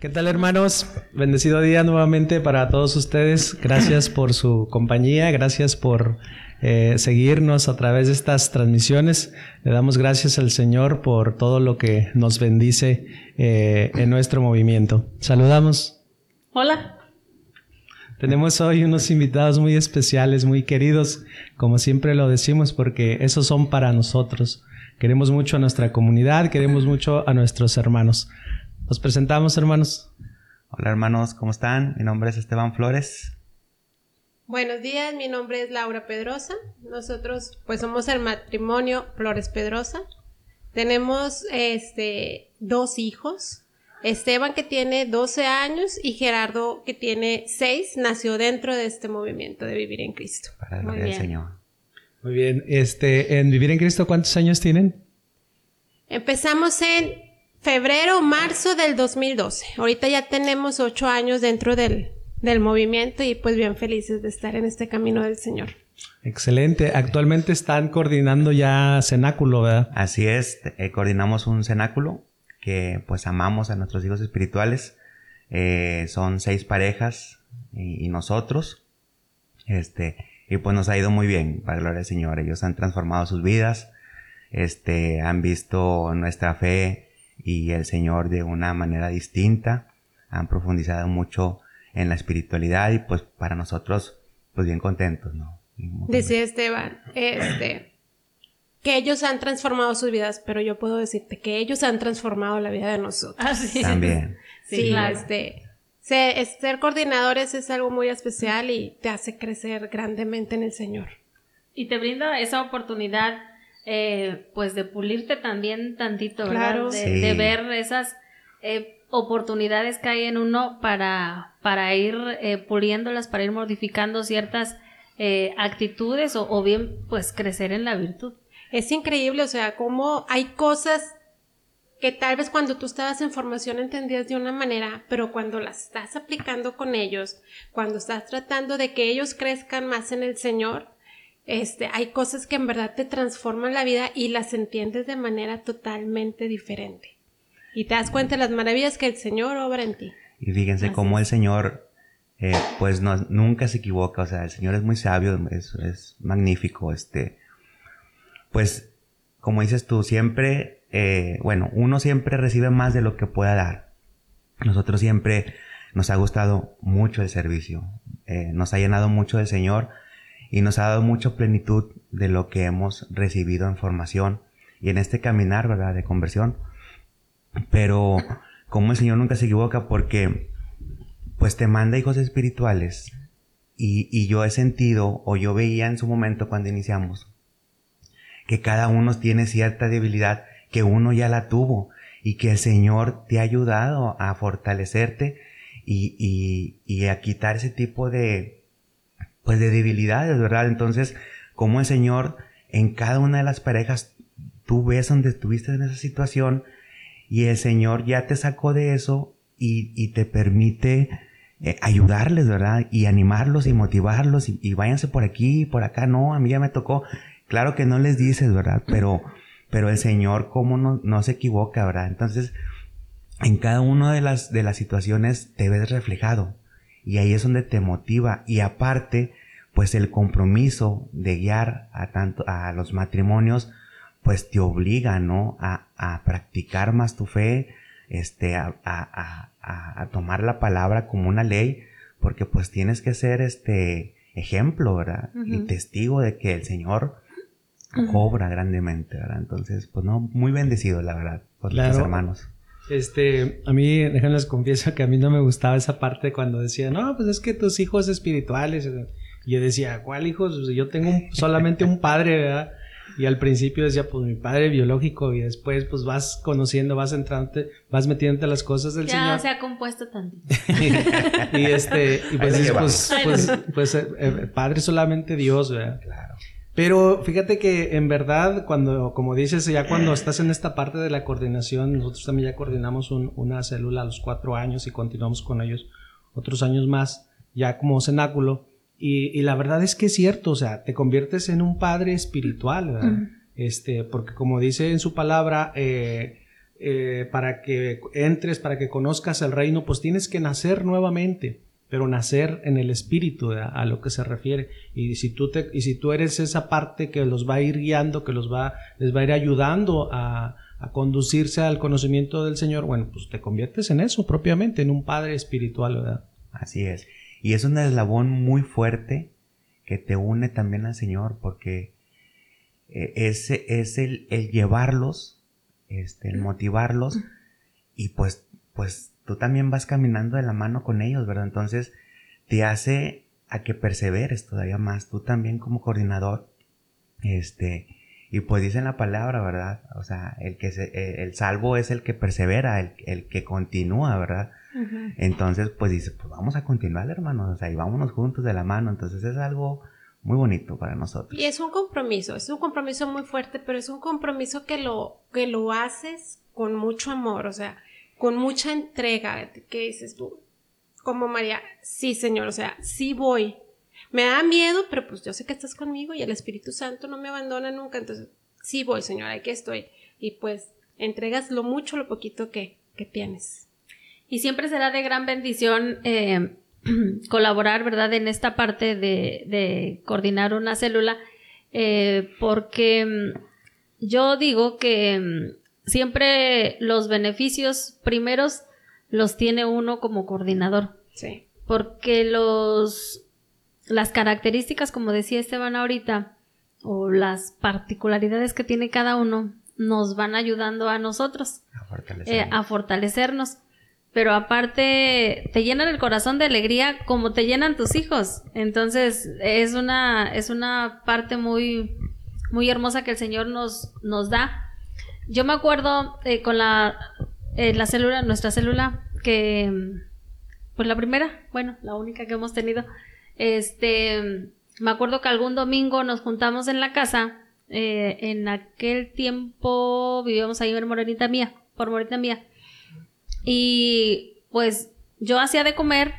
¿Qué tal hermanos? Bendecido día nuevamente para todos ustedes. Gracias por su compañía, gracias por eh, seguirnos a través de estas transmisiones. Le damos gracias al Señor por todo lo que nos bendice eh, en nuestro movimiento. Saludamos. Hola. Tenemos hoy unos invitados muy especiales, muy queridos, como siempre lo decimos, porque esos son para nosotros. Queremos mucho a nuestra comunidad, queremos mucho a nuestros hermanos. Nos presentamos, hermanos. Hola, hermanos, ¿cómo están? Mi nombre es Esteban Flores. Buenos días, mi nombre es Laura Pedrosa. Nosotros, pues, somos el matrimonio Flores Pedrosa. Tenemos, este, dos hijos. Esteban, que tiene 12 años, y Gerardo, que tiene 6, nació dentro de este movimiento de Vivir en Cristo. Para Muy bien. Señor. Muy bien. Este, en Vivir en Cristo, ¿cuántos años tienen? Empezamos en febrero, marzo del 2012. Ahorita ya tenemos ocho años dentro del, del movimiento y pues bien felices de estar en este camino del Señor. Excelente. Actualmente están coordinando ya cenáculo, ¿verdad? Así es. Eh, coordinamos un cenáculo que pues amamos a nuestros hijos espirituales. Eh, son seis parejas y, y, nosotros. Este, y pues nos ha ido muy bien, para gloria del Señor. Ellos han transformado sus vidas. Este, han visto nuestra fe y el Señor de una manera distinta. Han profundizado mucho en la espiritualidad y pues para nosotros pues bien contentos, ¿no? Decía Esteban, este, que ellos han transformado sus vidas, pero yo puedo decirte que ellos han transformado la vida de nosotros. Ah, También. Sí, este, ser, ser coordinadores es algo muy especial y te hace crecer grandemente en el Señor. Y te brinda esa oportunidad eh, pues de pulirte también tantito, ¿verdad? de, ver esas eh, oportunidades que hay en uno para, para ir eh, puliéndolas, para ir modificando ciertas actitudes o, o, bien pues crecer en la virtud. Es increíble, o sea, cómo hay cosas que tal vez cuando tú estabas en formación entendías de una manera, pero cuando las estás aplicando con ellos, cuando estás tratando de que ellos crezcan más en el Señor, este, hay cosas que en verdad te transforman la vida y las entiendes de manera totalmente diferente. Y te das cuenta de las maravillas que el Señor obra en ti. Y fíjense cómo el Señor, eh, pues no, nunca se equivoca, o sea, el Señor es muy sabio, es, es magnífico, este, pues, como dices tú, siempre, eh, bueno, uno siempre recibe más de lo que pueda dar. Nosotros siempre nos ha gustado mucho el servicio, eh, nos ha llenado mucho el Señor, y nos ha dado mucha plenitud de lo que hemos recibido en formación y en este caminar, ¿verdad?, de conversión. Pero como el Señor nunca se equivoca porque pues te manda hijos espirituales y, y yo he sentido o yo veía en su momento cuando iniciamos que cada uno tiene cierta debilidad que uno ya la tuvo y que el Señor te ha ayudado a fortalecerte y, y, y a quitar ese tipo de, pues de debilidades, ¿verdad? Entonces, como el Señor en cada una de las parejas, tú ves donde estuviste en esa situación y el Señor ya te sacó de eso y, te permite eh, ayudarles, ¿verdad? Y animarlos y motivarlos y, váyanse por aquí, por acá, no, a mí ya me tocó. Claro que no les dices, ¿verdad? Pero, pero el Señor, ¿cómo no, no se equivoca, ¿verdad? Entonces, en cada una de las, de las situaciones te ves reflejado. Y ahí es donde te motiva. Y aparte, pues el compromiso de guiar a tanto a los matrimonios, pues te obliga, ¿no? A, a practicar más tu fe, este, a, a, a, tomar la palabra como una ley, porque pues tienes que ser este ejemplo, ¿verdad? Y testigo de que el Señor cobra grandemente, ¿verdad? Entonces, pues no, muy bendecido, la verdad, por los hermanos. Este, a mí, déjenles confieso que a mí no me gustaba esa parte cuando decía, no, pues es que tus hijos espirituales. Y yo decía, ¿cuál hijos? Pues yo tengo solamente un padre, ¿verdad? Y al principio decía, pues mi padre biológico, y después pues vas conociendo, vas entrando, vas metiéndote las cosas del Señor. Ya se ha compuesto tanto. y este, y pues, pues, pues, pues eh, eh, padre solamente Dios, ¿verdad? Claro. Pero fíjate que en verdad, cuando, como dices, ya cuando estás en esta parte de la coordinación, nosotros también ya coordinamos una célula a los cuatro años y continuamos con ellos otros años más, ya como cenáculo. Y, la verdad es que es cierto, o sea, te conviertes en un padre espiritual, ¿verdad? Este, porque como dice en su palabra, eh, eh, para que entres, para que conozcas el reino, pues tienes que nacer nuevamente, pero nacer en el espíritu a, lo que se refiere. Y si tú te, y si tú eres esa parte que los va a ir guiando, que los va, les va a ir ayudando a, a conducirse al conocimiento del Señor, bueno, pues te conviertes en eso propiamente, en un padre espiritual, ¿verdad? Así es. Y es un eslabón muy fuerte que te une también al Señor, porque eh, ese es el, el, llevarlos, este, el motivarlos, y pues, pues tú también vas caminando de la mano con ellos, ¿verdad? Entonces te hace a que perseveres todavía más, tú también como coordinador, este, y pues dicen la palabra, ¿verdad? O sea, el que se, eh, el salvo es el que persevera, el, el que continúa, ¿verdad? Entonces, pues dice, pues vamos a continuar, hermanos, o sea, y vámonos juntos de la mano. Entonces es algo muy bonito para nosotros. Y es un compromiso, es un compromiso muy fuerte, pero es un compromiso que lo, que lo haces con mucho amor, o sea, con mucha entrega, que dices tú, como María, sí, Señor, o sea, sí voy, me da miedo, pero pues yo sé que estás conmigo y el Espíritu Santo no me abandona nunca, entonces sí voy, Señor, aquí estoy. Y pues entregas lo mucho, lo poquito que, que tienes. Y siempre será de gran bendición eh, colaborar, ¿verdad?, en esta parte de, de coordinar una célula, eh, porque mm, yo digo que mm, siempre los beneficios primeros los tiene uno como coordinador. Sí. Porque los las características, como decía Esteban ahorita, o las particularidades que tiene cada uno, nos van ayudando a nosotros a, fortalecernos. Eh, Pero aparte, te llenan el corazón de alegría como te llenan tus hijos. Entonces, es una, es una parte muy, muy hermosa que el Señor nos, nos da. Yo me acuerdo eh, con la, eh, la célula, nuestra célula, que, pues la primera, bueno, la única que hemos tenido, este, me acuerdo que algún domingo nos juntamos en la casa. Eh, en aquel tiempo vivíamos ahí en Morenita Mía, por Morenita Mía. Y pues yo hacía de comer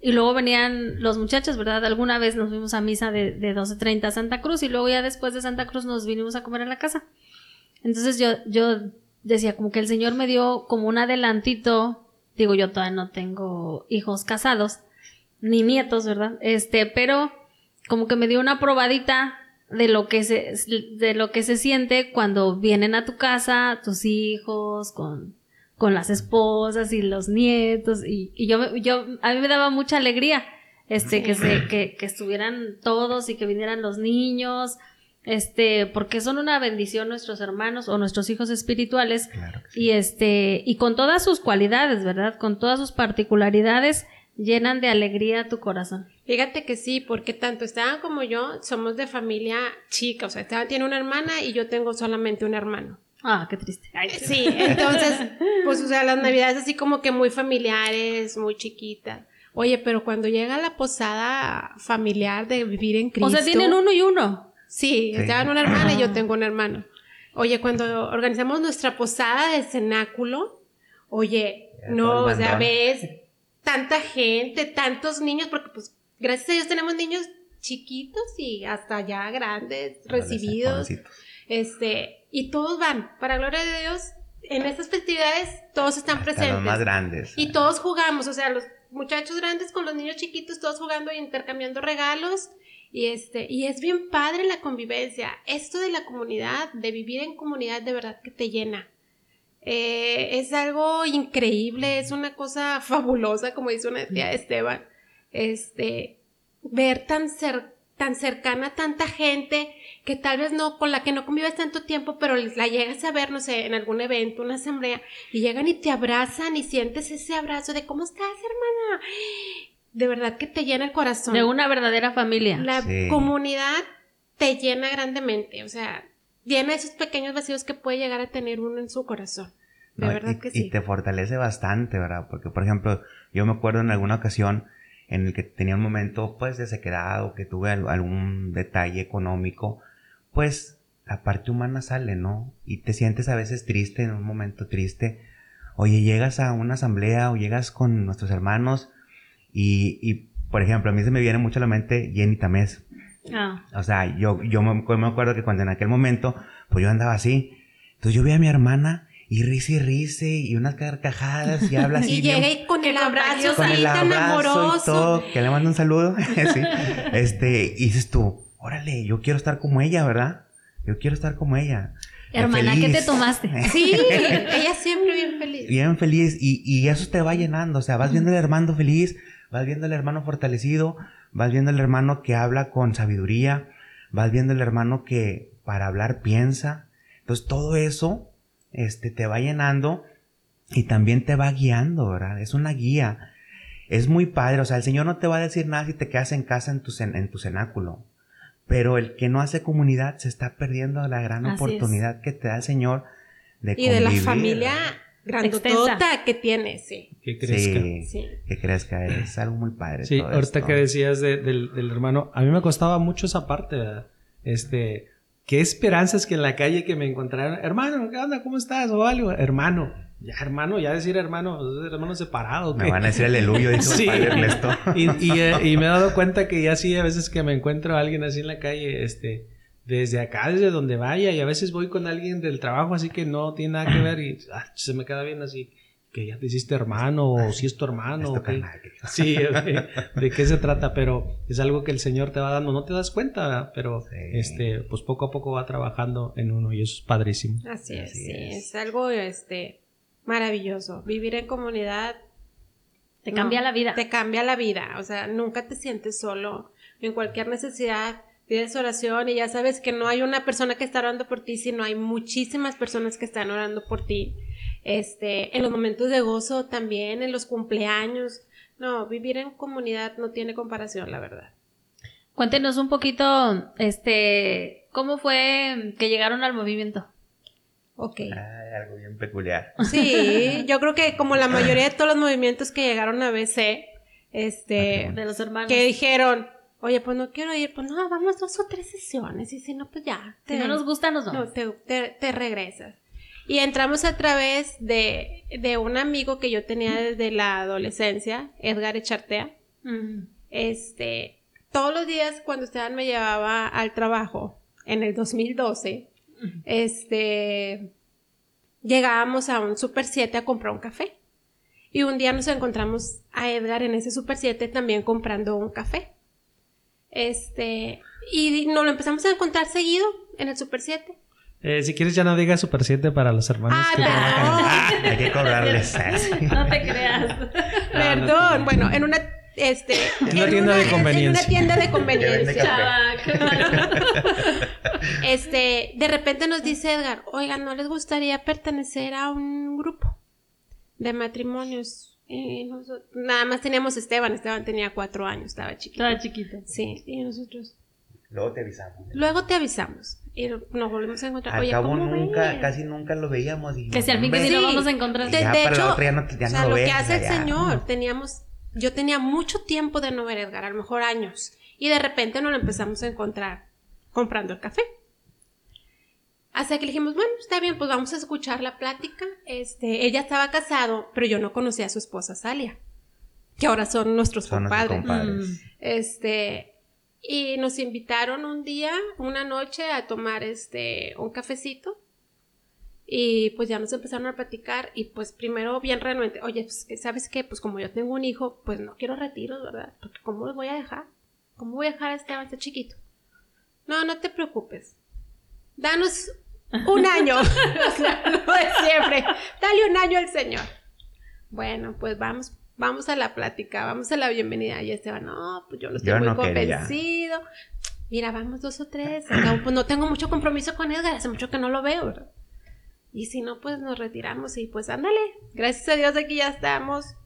y luego venían los muchachos, ¿verdad? Alguna vez nos fuimos a misa de, de 12.30 a Santa Cruz y luego ya después de Santa Cruz nos vinimos a comer en la casa. Entonces yo, yo decía como que el Señor me dio como un adelantito. Digo, yo todavía no tengo hijos casados ni nietos, ¿verdad? Este, pero como que me dio una probadita de lo que se, de lo que se siente cuando vienen a tu casa tus hijos con, con las esposas y los nietos y, y yo, yo, a mí me daba mucha alegría, este, que se, que, que estuvieran todos y que vinieran los niños, este, porque son una bendición nuestros hermanos o nuestros hijos espirituales y este, y con todas sus cualidades, ¿verdad? Con todas sus particularidades, llenan de alegría tu corazón. Fíjate que sí, porque tanto Esteban como yo somos de familia chica, o sea, Esteban tiene una hermana y yo tengo solamente un hermano. Ah, qué triste. sí, entonces, pues, o sea, las navidades así como que muy familiares, muy chiquitas. Oye, pero cuando llega la posada familiar de vivir en Cristo. O sea, tienen uno y uno. Sí, Esteban una hermana y yo tengo un hermano. Oye, cuando organizamos nuestra posada de cenáculo, oye, no, o sea, ves tanta gente, tantos niños, porque pues gracias a Dios tenemos niños chiquitos y hasta ya grandes, recibidos. Este, y todos van, para gloria de Dios, en estas festividades todos están presentes. Los más grandes. Y todos jugamos, o sea, los muchachos grandes con los niños chiquitos, todos jugando e intercambiando regalos. Y este, y es bien padre la convivencia. Esto de la comunidad, de vivir en comunidad, de verdad que te llena. Eh, es algo increíble, es una cosa fabulosa, como dice una tía Esteban, este, ver tan, tan cercana tanta gente que tal vez no, con la que no convives tanto tiempo, pero la llegas a ver, no sé, en algún evento, una asamblea, y llegan y te abrazan y sientes ese abrazo de ¿cómo estás, hermana? De verdad que te llena el corazón. De una verdadera familia. La comunidad te llena grandemente, o sea, llena esos pequeños vacíos que puede llegar a tener uno en su corazón. De verdad y, que sí. Y te fortalece bastante, ¿verdad? Porque, por ejemplo, yo me acuerdo en alguna ocasión en el que tenía un momento, pues, de sequedad o que tuve algún detalle económico, pues, la parte humana sale, ¿no? Y te sientes a veces triste, en un momento triste. Oye, llegas a una asamblea o llegas con nuestros hermanos y, y por ejemplo, a mí se me viene mucho a la mente Jenny Tamés. Ah. O sea, yo, yo me, acuerdo que cuando en aquel momento, pues yo andaba así. Entonces yo vi a mi hermana y risa y risa y unas carcajadas y habla así. y llega y con el abrazo, con el abrazo y todo, que le mando un saludo. sí. Este, y dices tú, órale, yo quiero estar como ella, ¿verdad? Yo quiero estar como ella. Hermana, ¿qué te tomaste? Sí, ella siempre bien feliz. Bien feliz y, y eso te va llenando, o sea, vas viendo al hermano feliz, vas viendo al hermano fortalecido, vas viendo al hermano que habla con sabiduría, vas viendo al hermano que para hablar piensa. Entonces todo eso este, te va llenando y también te va guiando, ¿verdad? Es una guía. Es muy padre, o sea, el Señor no te va a decir nada si te quedas en casa en tu, en tu cenáculo. Pero el que no hace comunidad se está perdiendo la gran oportunidad que te da el Señor de Y de la familia grandotota que tiene, sí. Que crezca. Sí, Que crezca, es algo muy padre. Sí, ahorita que decías del, del, hermano, a mí me costaba mucho esa parte, ¿verdad? Este, qué esperanzas que en la calle que me encontraron, hermano, ¿qué onda? ¿Cómo estás? O algo, hermano. Ya, hermano, ya decir hermano, hermano separado. Me van a decir aleluya, dice sí. Ernesto. y, y, eh, y, me he dado cuenta que ya sí, a veces que me encuentro a alguien así en la calle, este, desde acá, desde donde vaya, y a veces voy con alguien del trabajo, así que no tiene nada que ver, y ah, se me queda bien así que ya te hiciste hermano o si es tu hermano. Sí, de, qué se trata, pero es algo que el Señor te va dando, no te das cuenta, pero este, pues poco a poco va trabajando en uno y eso es padrísimo. Así es, sí, es. algo este maravilloso. Vivir en comunidad te cambia la vida. Te cambia la vida, o sea, nunca te sientes solo en cualquier necesidad. Pides oración y ya sabes que no hay una persona que está orando por ti, sino hay muchísimas personas que están orando por ti este, en los momentos de gozo también, en los cumpleaños. No, vivir en comunidad no tiene comparación, la verdad. Cuéntenos un poquito, este, ¿cómo fue que llegaron al movimiento? Ok. algo bien peculiar. Sí, yo creo que como la mayoría de todos los movimientos que llegaron a BC, este, de los hermanos, que dijeron, oye, pues no quiero ir, pues no, vamos dos o tres sesiones, y si no, pues ya. si no nos gusta, nos vamos. No, te regresas. Y entramos a través de, de un amigo que yo tenía desde la adolescencia, Edgar Echartea. Este, todos los días cuando Esteban me llevaba al trabajo en el 2012, este, llegábamos a un Super 7 a comprar un café. Y un día nos encontramos a Edgar en ese Super 7 también comprando un café. Este, y nos lo empezamos a encontrar seguido en el Super 7. Eh, si quieres ya no digas Super 7 para los hermanos. Ah, que ah, hay que cobrarles. no te creas. Perdón. Bueno, en una este, en una tienda de conveniencia. En una tienda de conveniencia. este, de repente nos dice Edgar, oigan, ¿no les gustaría pertenecer a un grupo de matrimonios? Y nosotros, nada más teníamos Esteban, Esteban tenía cuatro años, estaba chiquito. Estaba chiquito. Sí, y nosotros. Luego te avisamos. Luego te avisamos. Y nos volvemos a encontrar. Al cabo nunca, casi nunca lo veíamos. que si al fin que sí lo vamos a encontrar. De, hecho, ya no, ya o sea, lo, que hace el señor, teníamos, yo tenía mucho tiempo de no ver a Edgar, a lo mejor años. Y de repente nos lo empezamos a encontrar comprando el café. Hasta que le dijimos, bueno, está bien, pues vamos a escuchar la plática. Este, ella estaba casado, pero yo no conocía a su esposa Salia, que ahora son nuestros compadres. Mm. Este, y nos invitaron un día, una noche, a tomar este un cafecito. Y pues ya nos empezaron a platicar y pues primero bien renuente, oye, pues ¿sabes qué? Pues como yo tengo un hijo, pues no quiero retiros, ¿verdad? Porque ¿cómo los voy a dejar? ¿Cómo voy a dejar a este este chiquito? No, no te preocupes. Danos un año. lo de siempre. Dale un año al Señor. Bueno, pues vamos vamos a la plática, vamos a la bienvenida. Y Esteban, no, pues yo no estoy muy convencido. Mira, vamos dos o tres. pues no tengo mucho compromiso con Edgar, hace mucho que no lo veo, ¿verdad? Y si no, pues nos retiramos y pues ándale. Gracias a Dios aquí ya estamos.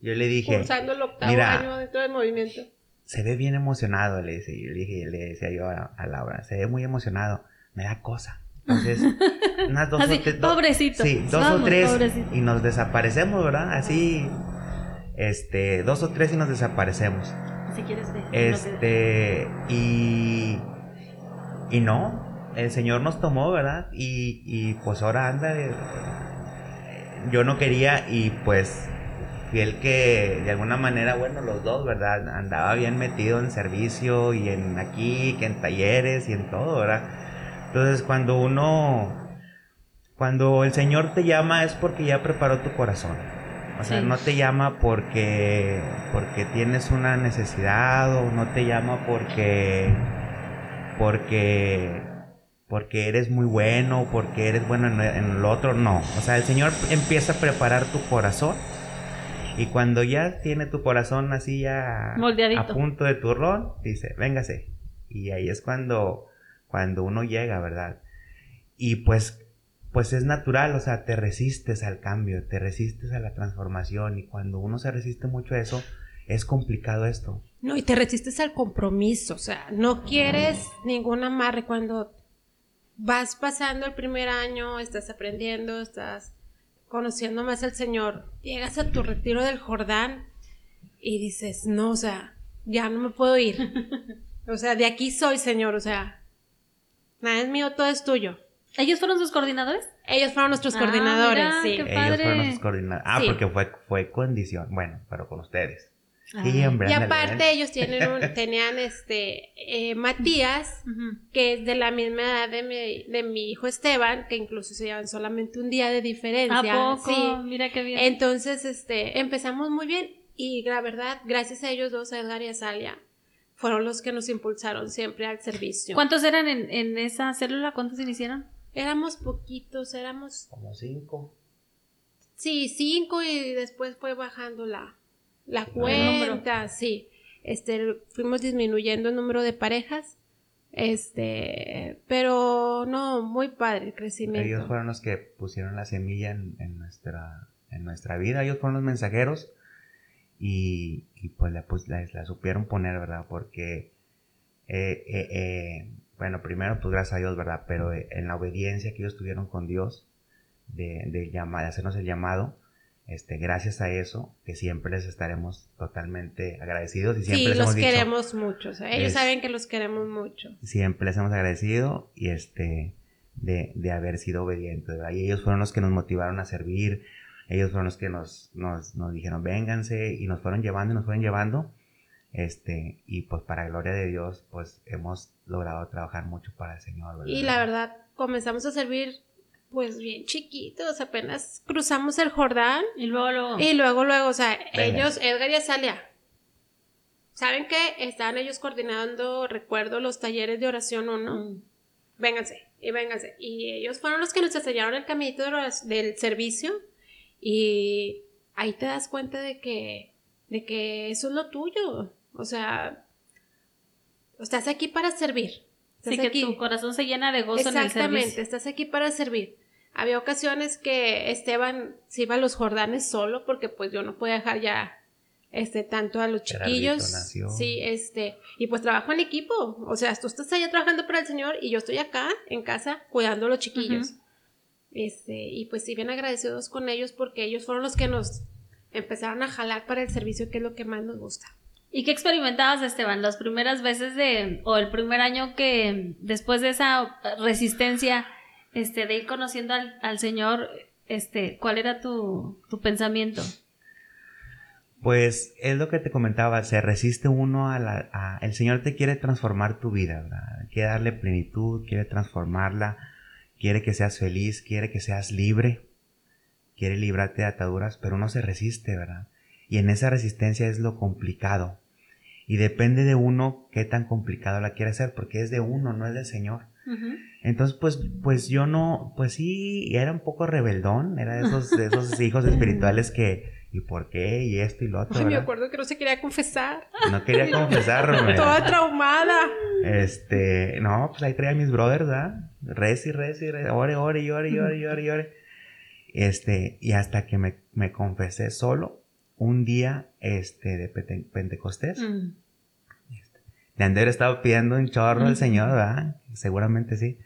Yo le dije. Cursando el octavo año dentro del movimiento. Se ve bien emocionado, le, decía, le, dije, le decía yo a, Laura. Se ve muy emocionado. Me da cosa. Entonces, unas dos o tres. Pobrecito. Sí, dos o tres. Y nos desaparecemos, ¿verdad? Así este, dos o tres y nos desaparecemos. Si quieres ver. Este, y, y no, el Señor nos tomó, ¿verdad? Y, y pues ahora anda, yo no quería y pues fui el que de alguna manera, bueno, los dos, ¿verdad? Andaba bien metido en servicio y en aquí, que en talleres y en todo, ¿verdad? Entonces cuando uno cuando el Señor te llama es porque ya preparó tu corazón. O sea, no te llama porque, porque tienes una necesidad o no te llama porque, porque, porque eres muy bueno, porque eres bueno en, en lo otro. No. O sea, el Señor empieza a preparar tu corazón y cuando ya tiene tu corazón así ya a punto de turrón, dice, véngase. Y ahí es cuando, cuando uno llega, ¿verdad? Y pues, pues es natural, o sea, te resistes al cambio, te resistes a la transformación. Y cuando uno se resiste mucho a eso, es complicado esto. No, y te resistes al compromiso, o sea, no quieres ningún amarre cuando vas pasando el primer año, estás aprendiendo, estás conociendo más al Señor, llegas a tu retiro del Jordán y dices, no, o sea, ya no me puedo ir. o sea, de aquí soy, Señor, o sea, nada es mío, todo es tuyo. ¿Ellos fueron sus coordinadores? Ellos fueron nuestros ah, coordinadores, sí. Ellos fueron nuestros coordinadores. Ah, porque fue, fue condición. Bueno, pero con ustedes. Y aparte ellos tienen tenían este eh, Matías, que es de la misma edad de mi, de mi hijo Esteban, que incluso se llevan solamente un día de diferencia. ¿A poco? Mira qué bien. Entonces, este, empezamos muy bien y la verdad, gracias a ellos dos, a Edgar y a Salia, fueron los que nos impulsaron siempre al servicio. ¿Cuántos eran en, en esa célula? ¿Cuántos iniciaron? Éramos poquitos, éramos... Como cinco. Sí, cinco y después fue bajando la, la cuenta, sí. Este, fuimos disminuyendo el número de parejas. Este, pero no, muy padre el crecimiento. Ellos fueron los que pusieron la semilla en, nuestra, en nuestra vida. Ellos fueron los mensajeros y, pues, la, pues la, supieron poner, ¿verdad? Porque, eh, eh, eh, bueno, primero, pues gracias a Dios, ¿verdad? Pero en la obediencia que ellos tuvieron con Dios, de, de, llamar, de hacernos el llamado, este, gracias a eso, que siempre les estaremos totalmente agradecidos y siempre sí, los queremos mucho, ellos saben que los queremos mucho. Siempre les hemos agradecido y este, de, de haber sido obedientes, Y ellos fueron los que nos motivaron a servir, ellos fueron los que nos, nos, nos dijeron, vénganse, y nos fueron llevando y nos fueron llevando, este, y pues para gloria de Dios, pues hemos logrado trabajar mucho para el Señor, Y la verdad, comenzamos a servir pues bien chiquitos, apenas cruzamos el Jordán. Y luego, luego. Y luego, luego, o sea, ellos, Edgar y Azalia, ¿saben qué? Estaban ellos coordinando, recuerdo, los talleres de oración o no. Mm. Vénganse, y vénganse. Y ellos fueron los que nos enseñaron el caminito del servicio. Y ahí te das cuenta de que, de que eso es lo tuyo. O sea, estás aquí para servir. Así que tu corazón se llena de gozo en el servicio. Exactamente, estás aquí para servir. Había ocasiones que Esteban se iba a los Jordanes solo porque pues yo no podía dejar ya este tanto a los chiquillos. Sí, este, y pues trabajo en equipo, o sea, tú estás allá trabajando para el Señor y yo estoy acá en casa cuidando a los chiquillos. Este, y pues sí bien agradecidos con ellos porque ellos fueron los que nos empezaron a jalar para el servicio que es lo que más nos gusta. ¿Y qué experimentabas, Esteban, las primeras veces de, o el primer año que después de esa resistencia, este, de ir conociendo al, Señor, este, cuál era tu, pensamiento? Pues es lo que te comentaba, se resiste uno a la... el Señor te quiere transformar tu vida, ¿verdad? Quiere darle plenitud, quiere transformarla, quiere que seas feliz, quiere que seas libre, quiere librarte de ataduras, pero uno se resiste, ¿verdad? Y en esa resistencia es lo complicado. Y depende de uno qué tan complicado la quiere hacer, porque es de uno, no es del Señor. Entonces, pues, pues yo no, pues sí, era un poco rebeldón, era de esos, de esos hijos espirituales que, ¿y por qué? Y esto y lo otro. Ay, me acuerdo que no se quería confesar. No quería confesar, Toda traumada. Este, no, pues ahí traía a mis brothers, ¿verdad? Res y res y res, ore, ore, y ore, y ore, y ore, y ore. Este, y hasta que me, me confesé solo, un día este, de Pentecostés. Mm. Este, de estado pidiendo un chorro al Señor, ¿verdad? Seguramente sí.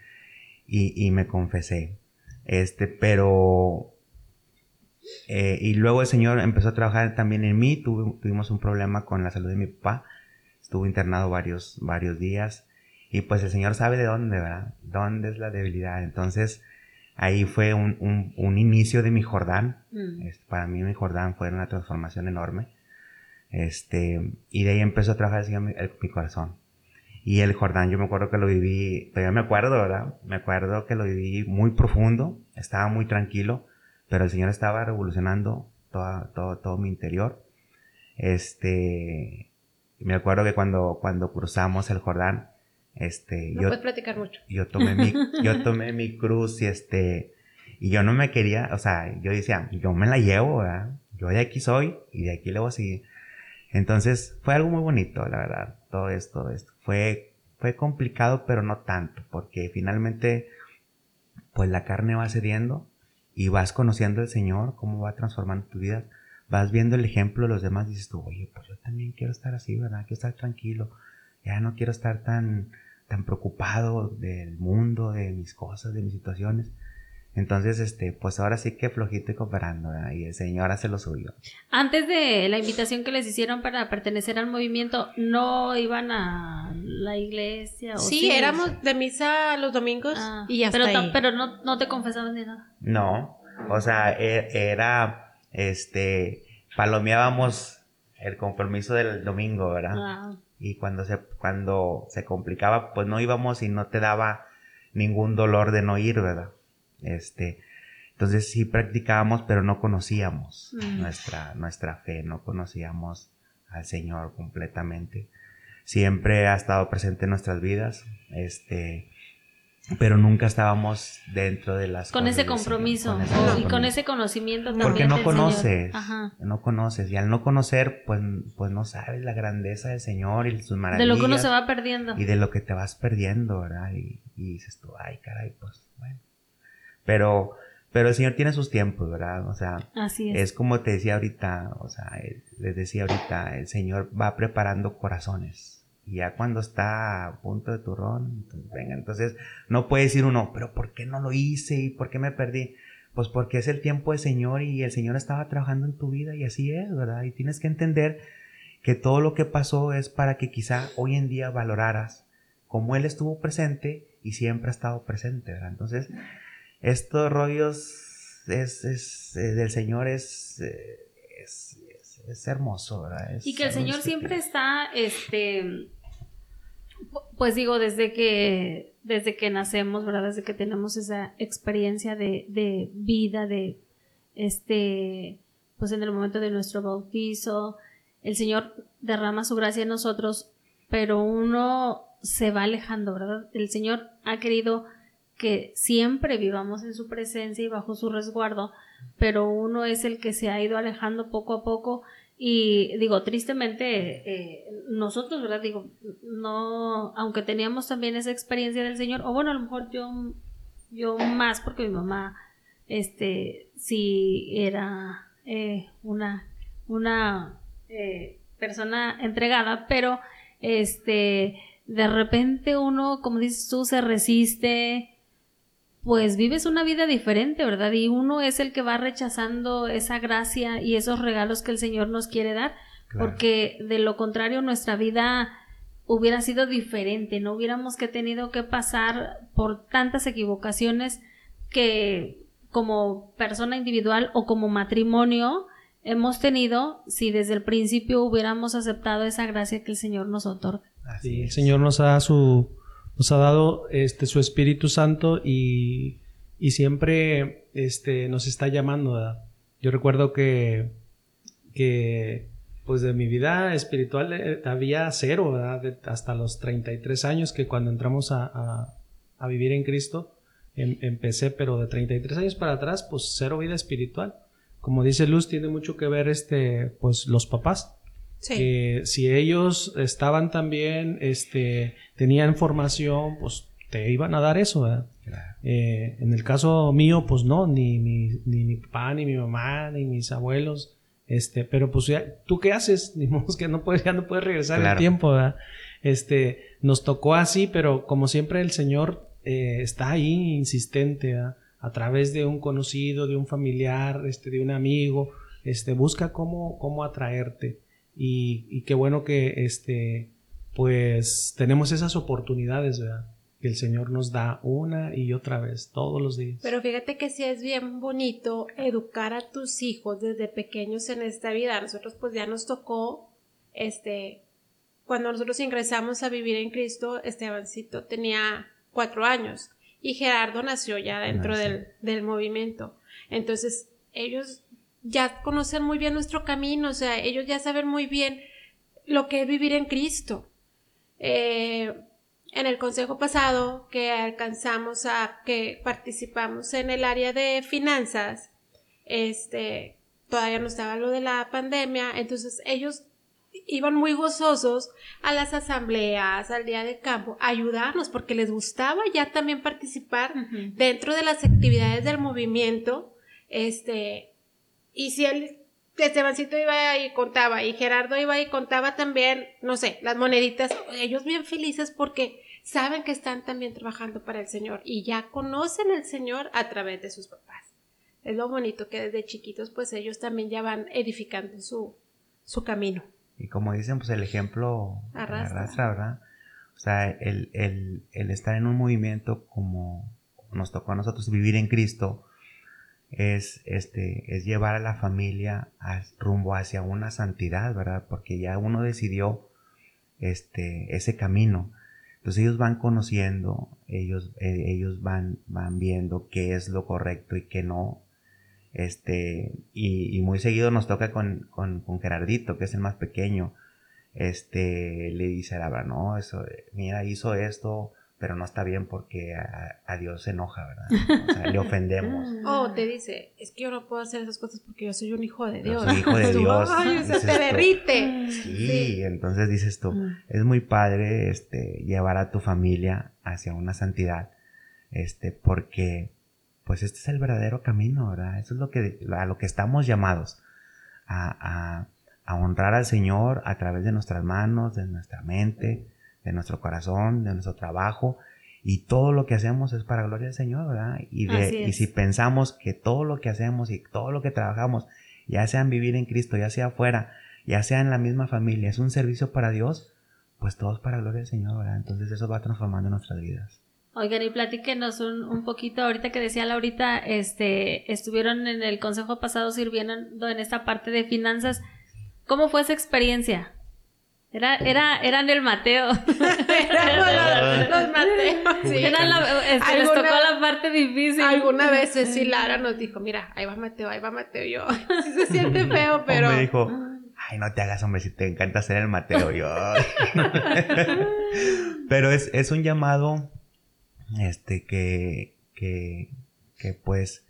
Y, me confesé. Este, pero. Eh, y luego el Señor empezó a trabajar también en mí. tuvimos un problema con la salud de mi papá. Estuvo internado varios, varios días. Y pues el Señor sabe de dónde, ¿verdad? Dónde es la debilidad. Entonces, ahí fue un, un, inicio de mi Jordán. Mm. Este, para mí mi Jordán fue una transformación enorme. Este, y de ahí empezó a trabajar mi, mi corazón. Y el Jordán, yo me acuerdo que lo viví, todavía me acuerdo, ¿verdad? Me acuerdo que lo viví muy profundo, estaba muy tranquilo, pero el Señor estaba revolucionando todo, todo, todo mi interior. Este, me acuerdo que cuando, cuando cruzamos el Jordán, este, no yo, puedes platicar mucho. Yo tomé mi, yo tomé mi cruz y este, y yo no me quería, o sea, yo decía, yo me la llevo, ¿verdad? Yo de aquí soy y de aquí le voy a seguir. Entonces, fue algo muy bonito, la verdad, todo esto, esto. Fue, fue complicado, pero no tanto, porque finalmente, pues la carne va cediendo y vas conociendo al Señor, cómo va transformando tu vida. Vas viendo el ejemplo de los demás y dices tú, oye, pues yo también quiero estar así, ¿verdad? Quiero estar tranquilo. Ya no quiero estar tan, tan preocupado del mundo, de mis cosas, de mis situaciones. Entonces, este, pues ahora sí que flojito y cooperando, y el Señor hace lo suyo. Antes de la invitación que les hicieron para pertenecer al movimiento, ¿no iban a la iglesia? ¿o sí, éramos de misa los domingos ah, y pero, pero no, no te confesabas ni nada. No, o sea, e, era, este, palomeábamos el compromiso del domingo, ¿verdad? Ah. Y cuando se, cuando se complicaba, pues no íbamos y no te daba ningún dolor de no ir, ¿verdad? Este, entonces sí practicábamos, pero no conocíamos mm. nuestra, nuestra fe, no conocíamos al Señor completamente. Siempre ha estado presente en nuestras vidas, este, pero nunca estábamos dentro de las con ese compromiso, y con ese conocimiento también porque no conoces no conoces y al no conocer pues pues no sabes la grandeza del Señor y sus maravillas de lo que uno se va perdiendo. y de lo que te vas perdiendo verdad y, y dices tú ay caray pues bueno pero, pero el Señor tiene sus tiempos, ¿verdad? O sea, es. como te decía ahorita, o sea, les decía ahorita, el Señor va preparando corazones. Y ya cuando está a punto de turrón, entonces, venga, entonces no puede decir uno, pero ¿por qué no lo hice y por qué me perdí? Pues porque es el tiempo del Señor y el Señor estaba trabajando en tu vida y así es, ¿verdad? Y tienes que entender que todo lo que pasó es para que quizá hoy en día valoraras cómo Él estuvo presente y siempre ha estado presente, ¿verdad? Entonces, estos rollos es, es, eh, del Señor es, eh, es, es hermoso, ¿verdad? y que el Señor siempre está, este, pues digo, desde que, desde que nacemos, ¿verdad? Desde que tenemos esa experiencia de, de vida, de, este, pues en el momento de nuestro bautizo, el Señor derrama su gracia en nosotros, pero uno se va alejando, ¿verdad? El Señor ha querido que siempre vivamos en su presencia y bajo su resguardo, pero uno es el que se ha ido alejando poco a poco y digo, tristemente, eh, nosotros, ¿verdad? Digo, no, aunque teníamos también esa experiencia del Señor, o bueno, a lo mejor yo, yo más porque mi mamá, este, sí era eh, una, una eh, persona entregada, pero, este, de repente uno, como dices tú, se resiste, pues vives una vida diferente, ¿verdad? Y uno es el que va rechazando esa gracia y esos regalos que el Señor nos quiere dar, porque de lo contrario nuestra vida hubiera sido diferente, no hubiéramos que tenido que pasar por tantas equivocaciones que como persona individual o como matrimonio hemos tenido si desde el principio hubiéramos aceptado esa gracia que el Señor nos otorga. Sí, el Señor nos da su nos ha dado este, su Espíritu Santo y, y siempre este, nos está llamando. Yo recuerdo que, que pues de mi vida espiritual eh, había cero, hasta los 33 años que cuando entramos a, a, vivir en Cristo em, empecé, pero de 33 años para atrás, pues cero vida espiritual. Como dice Luz, tiene mucho que ver este, pues los papás. Sí. si ellos estaban también, este, tenían formación, pues te iban a dar eso, ¿verdad? Eh, en el caso mío, pues no, ni, ni, ni, mi papá, ni mi mamá, ni mis abuelos, este, pero pues ya, ¿tú qué haces? Ni que no puedes, ya no puedes regresar el tiempo, ¿verdad? Este, nos tocó así, pero como siempre el Señor eh, está ahí insistente, ¿verdad? A través de un conocido, de un familiar, este, de un amigo, este, busca cómo, cómo atraerte. Y, qué bueno que este, pues tenemos esas oportunidades, ¿verdad? Que el Señor nos da una y otra vez, todos los días. Pero fíjate que sí es bien bonito educar a tus hijos desde pequeños en esta vida. A nosotros pues ya nos tocó, este, cuando nosotros ingresamos a vivir en Cristo, Estebancito tenía cuatro años y Gerardo nació ya dentro del, del movimiento. Entonces, ellos ya conocen muy bien nuestro camino, o sea, ellos ya saben muy bien lo que es vivir en Cristo. Eh, en el consejo pasado que alcanzamos a que participamos en el área de finanzas, este, todavía no estaba lo de la pandemia, entonces ellos iban muy gozosos a las asambleas, al día de campo, a ayudarnos porque les gustaba ya también participar dentro de las actividades del movimiento, este, y si él Estebancito iba y contaba y Gerardo iba y contaba también, no sé, las moneditas, ellos bien felices porque saben que están también trabajando para el Señor y ya conocen al Señor a través de sus papás. Es lo bonito que desde chiquitos pues ellos también ya van edificando su, su camino. Y como dicen, pues el ejemplo arrastra, ¿verdad? O sea, el, el, el estar en un movimiento como nos tocó a nosotros vivir en Cristo, es, este, es llevar a la familia a, rumbo hacia una santidad, ¿verdad? Porque ya uno decidió este, ese camino. Entonces ellos van conociendo, ellos, eh, ellos van, van viendo qué es lo correcto y qué no. Este, y, muy seguido nos toca con, con, con, Gerardito, que es el más pequeño. Este, le dice a no, eso, mira, hizo esto, pero no está bien porque a, Dios se enoja, ¿verdad? O sea, le ofendemos. Oh, te dice, es que yo no puedo hacer esas cosas porque yo soy un hijo de Dios. soy hijo de Dios. Ay, se te derrite. Sí, entonces dices tú, mm. es muy padre este, llevar a tu familia hacia una santidad, este, porque pues este es el verdadero camino, ¿verdad? Eso es lo que, a lo que estamos llamados, a, a honrar al Señor a través de nuestras manos, de nuestra mente, de nuestro corazón, de nuestro trabajo, y todo lo que hacemos es para gloria del Señor, ¿verdad? Y, y si pensamos que todo lo que hacemos y todo lo que trabajamos, ya sea en vivir en Cristo, ya sea afuera, ya sea en la misma familia, es un servicio para Dios, pues todo es para gloria del Señor, ¿verdad? Entonces eso va transformando nuestras vidas. Oigan, y platíquenos un, un poquito, ahorita que decía Laurita, este, estuvieron en el consejo pasado sirviendo en esta parte de finanzas. ¿Cómo fue esa experiencia? Era, era, eran el Mateo. Éramos los, Mateos. Sí. Este, les tocó la parte difícil. Alguna vez sí, Lara nos dijo, mira, ahí va Mateo, ahí va Mateo. Yo, sí se siente feo, pero... me dijo, ay, no te hagas, hombre, si te encanta ser el Mateo. Yo. pero es, es un llamado, este, que, que, que pues,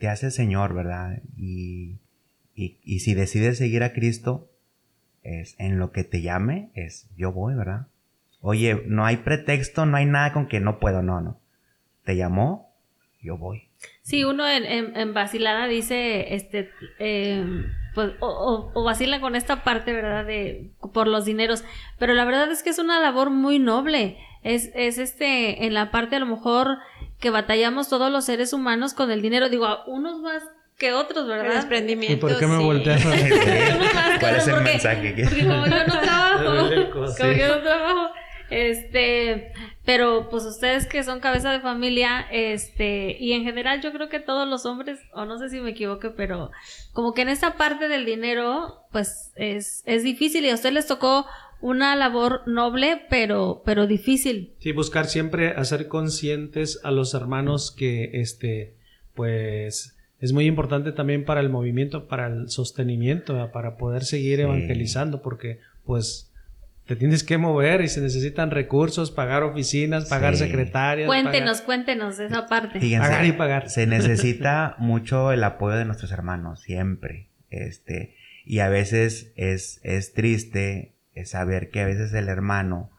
te hace el Señor, ¿verdad? Y, y, y si decides seguir a Cristo, es en lo que te llame, es yo voy, ¿verdad? Oye, no hay pretexto, no hay nada con que no puedo, no, no. Te llamó, yo voy. Sí, uno en, en, vacilada dice, este, eh, pues, o, o, vacila con esta parte, ¿verdad? De, por los dineros. Pero la verdad es que es una labor muy noble. Es, es este, en la parte a lo mejor que batallamos todos los seres humanos con el dinero. Digo, unos más que otros, ¿verdad? desprendimiento. ¿Y por qué me volteas a ¿Cuál es el mensaje? Porque como yo no trabajo, como yo no trabajo, este, pero pues ustedes que son cabeza de familia, este, y en general yo creo que todos los hombres, o no sé si me equivoco, pero como que en esa parte del dinero, pues es, es difícil y a ustedes les tocó una labor noble, pero, pero difícil. Sí, buscar siempre hacer conscientes a los hermanos que, este, pues, es muy importante también para el movimiento, para el sostenimiento, para poder seguir evangelizando, porque pues te tienes que mover y se necesitan recursos, pagar oficinas, pagar secretarias. Cuéntenos, cuéntenos de esa parte. pagar y pagar. Se necesita mucho el apoyo de nuestros hermanos, siempre. Este, y a veces es, es triste saber que a veces el hermano,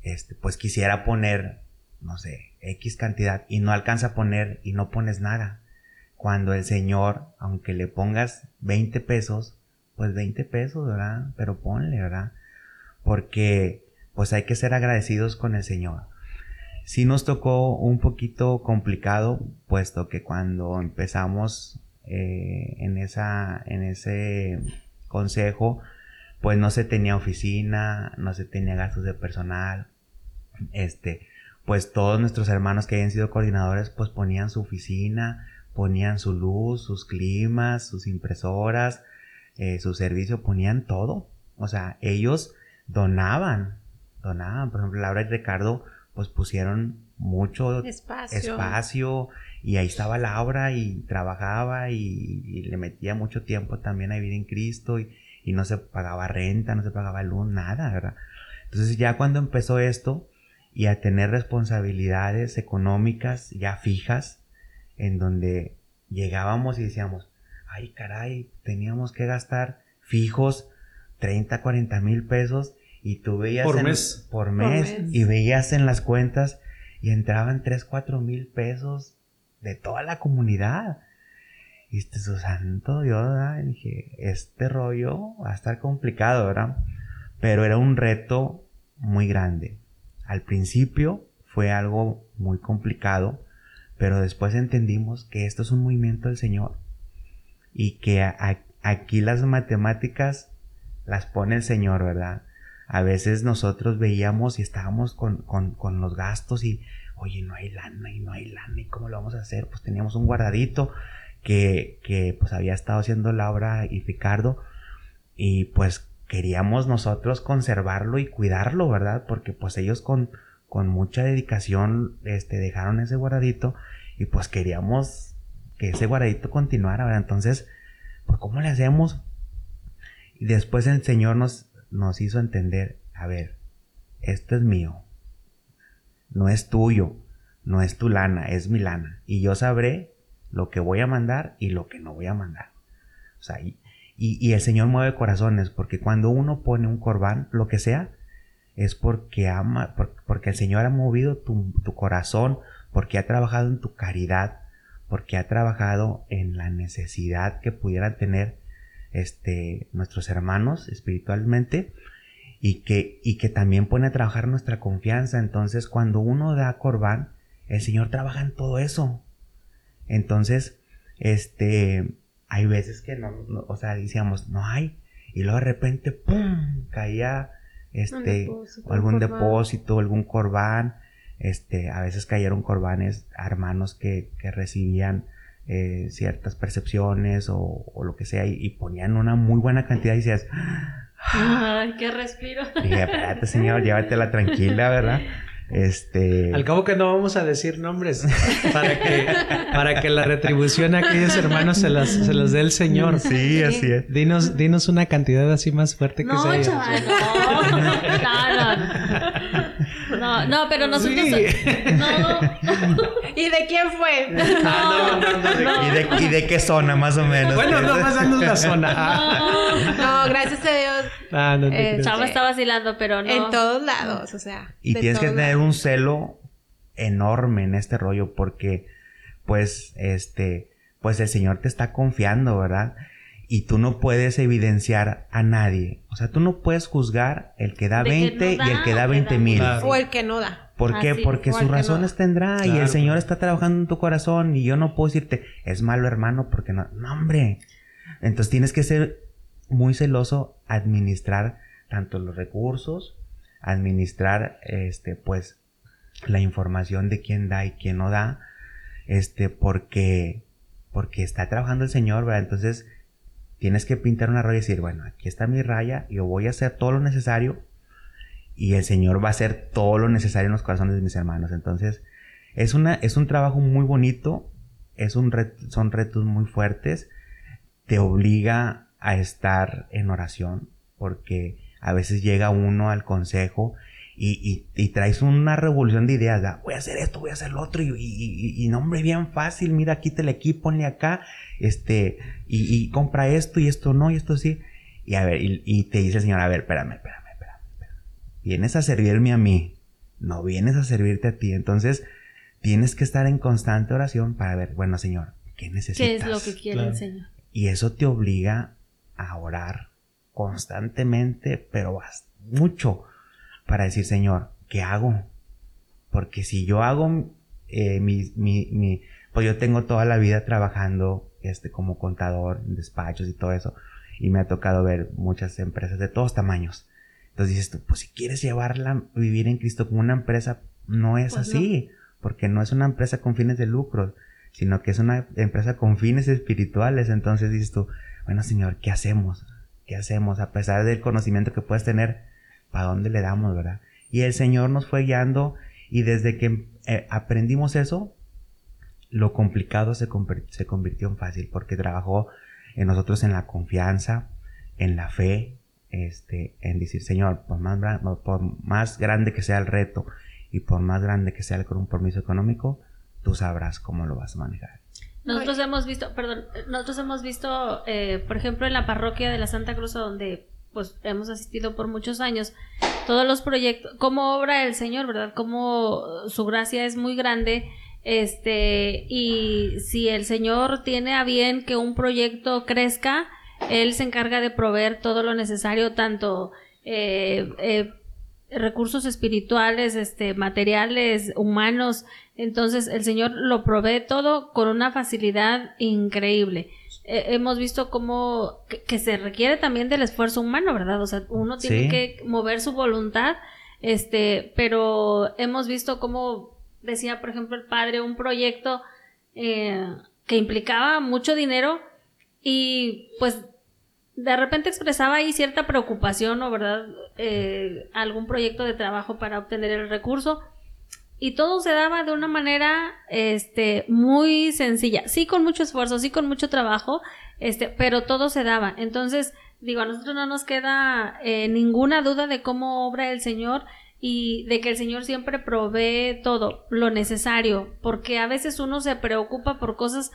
este, pues quisiera poner, no sé, X cantidad y no alcanza a poner y no pones nada cuando el Señor, aunque le pongas 20 pesos, pues 20 pesos, ¿verdad? Pero ponle, ¿verdad? Porque pues hay que ser agradecidos con el Señor. Sí nos tocó un poquito complicado, puesto que cuando empezamos eh, en, esa, en ese consejo, pues no se tenía oficina, no se tenía gastos de personal, este, pues todos nuestros hermanos que habían sido coordinadores, pues ponían su oficina, ponían su luz, sus climas, sus impresoras, eh, su servicio, ponían todo. O sea, ellos donaban, donaban. Por ejemplo, Laura y Ricardo, pues pusieron mucho espacio, y ahí estaba Laura y trabajaba y, le metía mucho tiempo también a vivir en Cristo y, y, no se pagaba renta, no se pagaba luz, nada, ¿verdad? Entonces ya cuando empezó esto y a tener responsabilidades económicas ya fijas, en donde llegábamos y decíamos, ay caray, teníamos que gastar fijos 30, 40 mil pesos y tú veías por, mes. por mes y veías en las cuentas y entraban 3, 4 mil pesos de toda la comunidad. Y este su santo Dios, dije, este rollo va a estar complicado, ¿verdad? Pero era un reto muy grande. Al principio fue algo muy complicado, pero después entendimos que esto es un movimiento del Señor y que aquí las matemáticas las pone el Señor, ¿verdad? A veces nosotros veíamos y estábamos con, con, los gastos y, oye, no hay lana y no hay lana y cómo lo vamos a hacer. Pues teníamos un guardadito que, que pues había estado haciendo Laura y Ricardo y pues queríamos nosotros conservarlo y cuidarlo, ¿verdad? Porque pues ellos con, con mucha dedicación este, dejaron ese guardadito y pues queríamos que ese guardadito continuara. Entonces, pues ¿cómo le hacemos? Y después el Señor nos, nos hizo entender, a ver, esto es mío, no es tuyo, no es tu lana, es mi lana. Y yo sabré lo que voy a mandar y lo que no voy a mandar. O sea, y, y, el Señor mueve corazones, porque cuando uno pone un corbán, lo que sea, es porque ama, porque el Señor ha movido tu, tu corazón, porque ha trabajado en tu caridad, porque ha trabajado en la necesidad que pudieran tener este, nuestros hermanos espiritualmente y que, y que también pone a trabajar nuestra confianza. Entonces, cuando uno da corbán, el Señor trabaja en todo eso. Entonces, este, hay veces que no, o sea, decíamos, no hay, y luego de repente, ¡pum! caía este, algún depósito, algún corbán, este, a veces cayeron corbanes a hermanos que, que recibían eh, ciertas percepciones o, lo que sea y, ponían una muy buena cantidad y decías, ¡ay, qué respiro! dije, espérate señor, llévatela tranquila, ¿verdad? Este... Al cabo que no vamos a decir nombres para que, para que la retribución a aquellos hermanos se las, se las dé el Señor. Sí, así es. Dinos, dinos una cantidad así más fuerte que no, Chaval, no, no, no, no, pero nosotros. No. ¿Y de quién fue? Ah, no, no, no. ¿Y, de, ¿Y de qué zona, más o menos? Bueno, no más danos la zona. No, gracias a Dios. Ah, no eh, Chava está vacilando, pero no. En todos lados, o sea. Y tienes que tener un celo enorme en este rollo, porque, pues, este, pues el Señor te está confiando, ¿verdad? Y tú no puedes evidenciar a nadie. O sea, tú no puedes juzgar el que da 20 y el que da 20 mil. O el que no da. ¿Por qué? Porque sus razones tendrá y el Señor está trabajando en tu corazón y yo no puedo decirte, es malo hermano porque no. No, hombre. Entonces tienes que ser muy celoso, administrar tanto los recursos, administrar, este, pues, la información de quién da y quién no da, este, porque, porque está trabajando el Señor, ¿verdad? Entonces, Tienes que pintar una raya y decir, bueno, aquí está mi raya, yo voy a hacer todo lo necesario y el Señor va a hacer todo lo necesario en los corazones de mis hermanos. Entonces, es, una, es un trabajo muy bonito, es un son retos muy fuertes, te obliga a estar en oración, porque a veces llega uno al consejo y, y, traes una revolución de ideas, voy a hacer esto, voy a hacer lo otro, y, y, y nombre bien fácil, mira, quítale aquí, ponle acá, este, y, compra esto y esto no, y esto sí. Y a ver, y, te dice el Señor, a ver, espérame, espérame, espérame, espérame. Vienes a servirme a mí, no vienes a servirte a ti. Entonces, tienes que estar en constante oración para ver, bueno, Señor, ¿qué necesitas? ¿Qué es lo que quiere el Señor? Y eso te obliga a orar constantemente, pero mucho para decir, Señor, ¿qué hago? Porque si yo hago eh, mi, mi, mi, pues yo tengo toda la vida trabajando este, como contador en despachos y todo eso, y me ha tocado ver muchas empresas de todos tamaños. Entonces dices tú, pues si quieres llevarla, vivir en Cristo como una empresa, no es pues así, porque no es una empresa con fines de lucro, sino que es una empresa con fines espirituales. Entonces dices tú, bueno Señor, ¿qué hacemos? ¿Qué hacemos? A pesar del conocimiento que puedes tener, ¿para dónde le damos, verdad? Y el Señor nos fue guiando y desde que eh, aprendimos eso, lo complicado se, se convirtió en fácil porque trabajó en nosotros en la confianza, en la fe, este, en decir, Señor, por más, por más grande que sea el reto y por más grande que sea el compromiso económico, tú sabrás cómo lo vas a manejar. Nosotros hemos visto, perdón, nosotros hemos visto, eh, por ejemplo, en la parroquia de la Santa Cruz, donde pues hemos asistido por muchos años, todos los proyectos, como obra el Señor, ¿verdad? Como su gracia es muy grande, este, y si el Señor tiene a bien que un proyecto crezca, Él se encarga de proveer todo lo necesario, tanto eh, eh, recursos espirituales, este, materiales, humanos. Entonces el Señor lo provee todo con una facilidad increíble. Hemos visto cómo que, se requiere también del esfuerzo humano, ¿verdad? O sea, uno tiene que mover su voluntad, este, pero hemos visto cómo decía, por ejemplo, el padre, un proyecto eh, que implicaba mucho dinero y pues de repente expresaba ahí cierta preocupación o verdad eh, algún proyecto de trabajo para obtener el recurso y todo se daba de una manera este muy sencilla. Sí con mucho esfuerzo sí con mucho trabajo este pero todo se daba. Entonces digo a nosotros no nos queda eh, ninguna duda de cómo obra el señor y de que el Señor siempre provee todo lo necesario, porque a veces uno se preocupa por cosas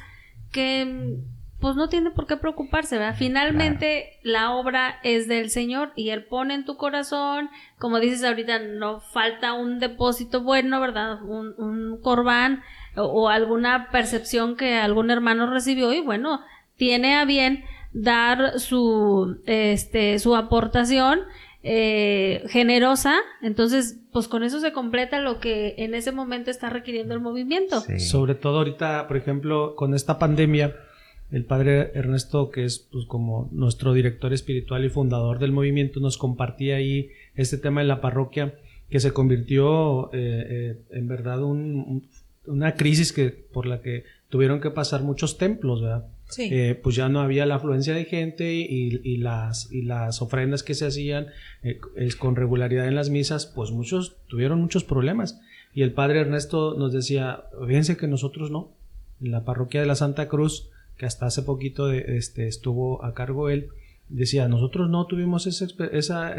que pues no tiene por qué preocuparse, ¿verdad? Finalmente la obra es del Señor y Él pone en tu corazón, como dices ahorita, no falta un depósito bueno, ¿verdad? Un, un corbán o, o, alguna percepción que algún hermano recibió y bueno, tiene a bien dar su, este, su aportación eh, generosa, entonces pues con eso se completa lo que en ese momento está requiriendo el movimiento. Sobre todo ahorita, por ejemplo, con esta pandemia, el padre Ernesto, que es pues como nuestro director espiritual y fundador del movimiento, nos compartía ahí este tema en la parroquia que se convirtió eh, eh, en verdad una crisis que por la que tuvieron que pasar muchos templos, ¿verdad? Eh, pues ya no había la afluencia de gente y, las, y las ofrendas que se hacían eh, con regularidad en las misas, pues muchos tuvieron muchos problemas. Y el padre Ernesto nos decía, fíjense que nosotros no, en la parroquia de la Santa Cruz, que hasta hace poquito este, estuvo a cargo él, decía, nosotros no tuvimos esa,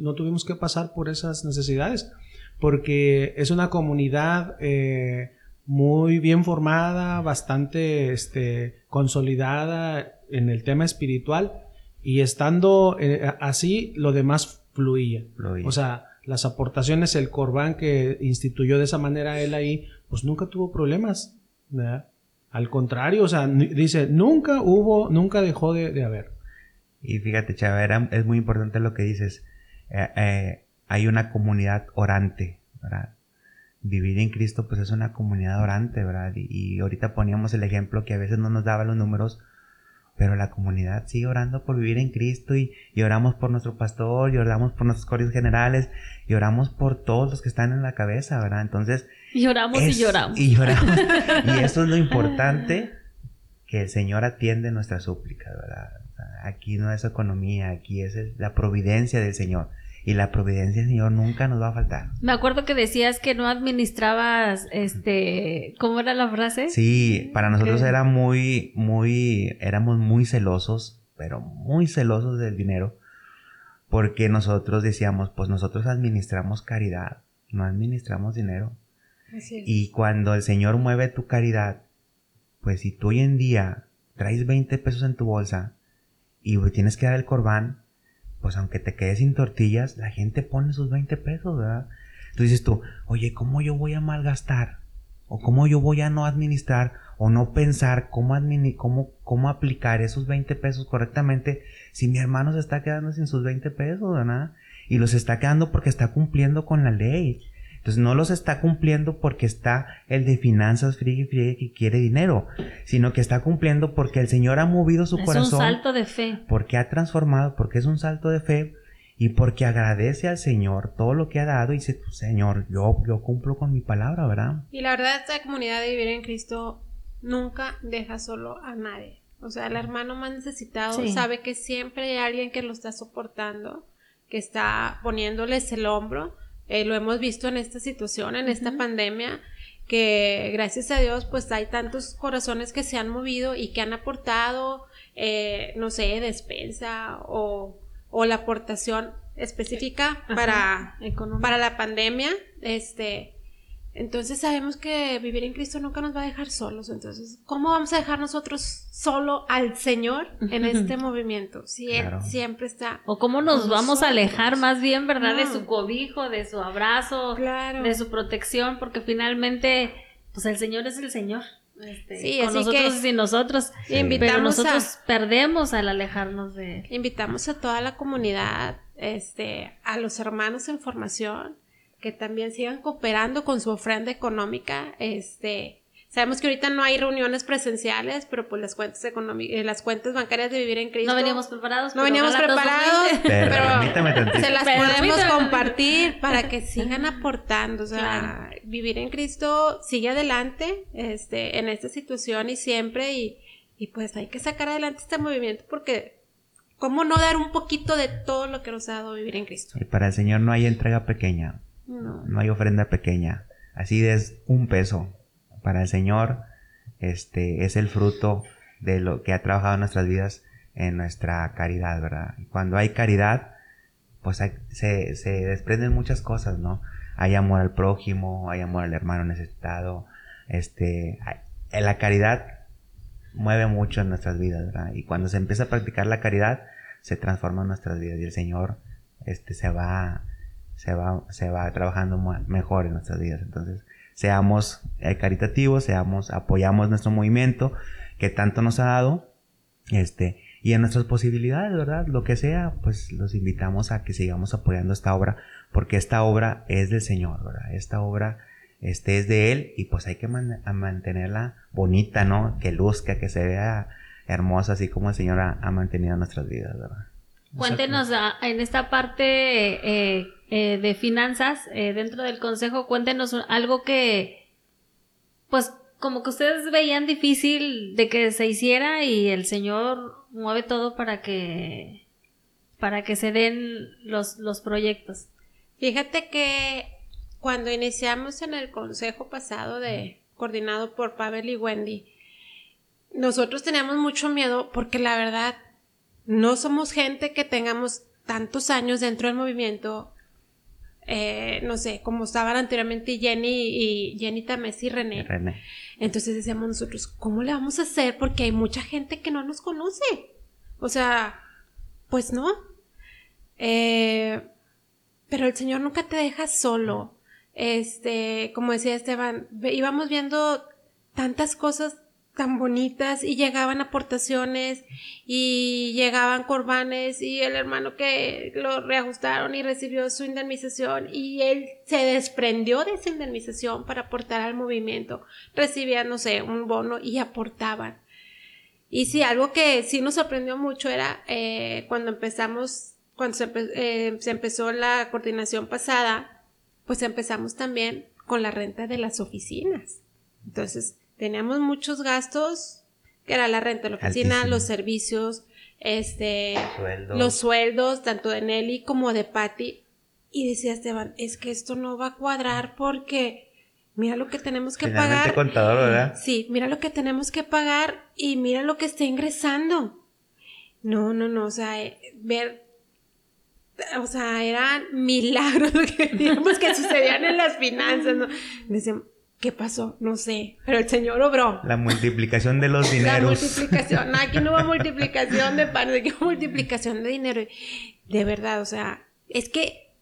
no tuvimos que pasar por esas necesidades, porque es una comunidad eh, muy bien formada, bastante este, consolidada en el tema espiritual y estando eh, así lo demás fluía. O sea, las aportaciones, el Corbán que instituyó de esa manera él ahí, pues nunca tuvo problemas. Al contrario, o sea, dice, nunca hubo, nunca dejó de, haber. Y fíjate, Chava, es muy importante lo que dices. Eh, eh, hay una comunidad orante, ¿verdad? vivir en Cristo pues es una comunidad orante, ¿verdad? Y, ahorita poníamos el ejemplo que a veces no nos daba los números, pero la comunidad sigue orando por vivir en Cristo y, oramos por nuestro pastor y oramos por nuestros corios generales y oramos por todos los que están en la cabeza, ¿verdad? Entonces... Y oramos y lloramos. Y lloramos. y eso es lo importante, que el Señor atiende nuestras súplicas, ¿verdad? Aquí no es economía, aquí es la providencia del Señor y la providencia del Señor nunca nos va a faltar. Me acuerdo que decías que no administrabas, este, ¿cómo era la frase? Sí, para nosotros era muy, muy, éramos muy celosos, pero muy celosos del dinero, porque nosotros decíamos, pues nosotros administramos caridad, no administramos dinero. Y cuando el Señor mueve tu caridad, pues si tú hoy en día traes 20 pesos en tu bolsa y tienes que dar el corbán, pues aunque te quedes sin tortillas, la gente pone sus 20 pesos, ¿verdad? Entonces dices tú, oye, ¿cómo yo voy a malgastar? ¿O cómo yo voy a no administrar o no pensar cómo, cómo, cómo aplicar esos 20 pesos correctamente si mi hermano se está quedando sin sus 20 pesos, ¿verdad? Y los está quedando porque está cumpliendo con la ley. Entonces no los está cumpliendo porque está el de finanzas friegue friegue que quiere dinero, sino que está cumpliendo porque el Señor ha movido su corazón. Es un salto de fe. Porque ha transformado, porque es un salto de fe y porque agradece al Señor todo lo que ha dado y dice, Señor, yo, yo cumplo con mi palabra, ¿verdad? Y la verdad, esta comunidad de vivir en Cristo nunca deja solo a nadie. O sea, el hermano más necesitado sabe que siempre hay alguien que lo está soportando que está poniéndoles el hombro. Eh, lo hemos visto en esta situación, en esta pandemia, que gracias a Dios pues hay tantos corazones que se han movido y que han aportado, eh, no sé, despensa o, o la aportación específica para, para la pandemia, este, entonces sabemos que vivir en Cristo nunca nos va a dejar solos. Entonces, ¿cómo vamos a dejar nosotros solo al Señor en este movimiento? Si Él siempre está. O cómo nos vamos a alejar más bien, ¿verdad? De su cobijo, de su abrazo, de su protección, porque finalmente, pues el Señor es el Señor. Este, sí, con nosotros y sin nosotros. Pero nosotros perdemos al alejarnos de él. Invitamos a toda la comunidad, este, a los hermanos en formación que también sigan cooperando con su ofrenda económica. Este, sabemos que ahorita no hay reuniones presenciales, pero pues las cuentas económicas, eh, las cuentas bancarias de vivir en Cristo. No veníamos preparados. No veníamos preparados, pero, se las podemos compartir para que sigan aportando. O sea, vivir en Cristo sigue adelante, este, en esta situación y siempre y, y pues hay que sacar adelante este movimiento porque ¿cómo no dar un poquito de todo lo que nos ha dado vivir en Cristo? Y para el Señor no hay entrega pequeña. No. hay ofrenda pequeña. Así es un peso. Para el Señor, este es el fruto de lo que ha trabajado nuestras vidas en nuestra caridad, ¿verdad? Cuando hay caridad, pues se, se desprenden muchas cosas, ¿no? Hay amor al prójimo, hay amor al hermano necesitado, este, la caridad mueve mucho en nuestras vidas, ¿verdad? Y cuando se empieza a practicar la caridad, se transforma en nuestras vidas y el Señor, este, se va se va, se va trabajando mejor en nuestras vidas. Entonces, seamos eh, caritativos, seamos, apoyamos nuestro movimiento que tanto nos ha dado, este, y en nuestras posibilidades, ¿verdad? Lo que sea, pues los invitamos a que sigamos apoyando esta obra, porque esta obra es del Señor, ¿verdad? Esta obra, este, es de Él, y pues hay que mantenerla bonita, ¿no? Que luzca, que se vea hermosa, así como el Señor ha, mantenido nuestras vidas, ¿verdad? Cuéntenos ah, en esta parte eh, eh, de finanzas eh, dentro del consejo, cuéntenos algo que, pues, como que ustedes veían difícil de que se hiciera y el Señor mueve todo para que, para que se den los, los proyectos. Fíjate que cuando iniciamos en el consejo pasado de, coordinado por Pavel y Wendy, nosotros teníamos mucho miedo porque la verdad no somos gente que tengamos tantos años dentro del movimiento, eh, no sé, como estaban anteriormente Jenny y Jenny Tamés y René. Entonces decíamos nosotros, ¿cómo le vamos a hacer? Porque hay mucha gente que no nos conoce. O sea, pues no. Eh, pero el Señor nunca te deja solo. Este, como decía Esteban, íbamos viendo tantas cosas tan bonitas y llegaban aportaciones y llegaban corbanes y el hermano que lo reajustaron y recibió su indemnización y él se desprendió de esa indemnización para aportar al movimiento. Recibía, no sé, un bono y aportaban. Y sí, algo que sí nos sorprendió mucho era eh, cuando empezamos, cuando se, eh, se empezó la coordinación pasada, pues empezamos también con la renta de las oficinas. Entonces, teníamos muchos gastos, que era la renta de la oficina, los servicios, este, los sueldos, tanto de Nelly como de Patty. Y decía Esteban, es que esto no va a cuadrar porque mira lo que tenemos que pagar. contador, ¿verdad? Sí, mira lo que tenemos que pagar y mira lo que está ingresando. No, no, no, o sea, eh, ver, o sea, eran milagros lo que teníamos que sucedían en las finanzas, ¿no? Decíamos, ¿Qué pasó? No sé, pero el Señor obró. La multiplicación de los dineros. La multiplicación. aquí no hubo multiplicación de pan, aquí hubo multiplicación de dinero. De verdad, o sea, es que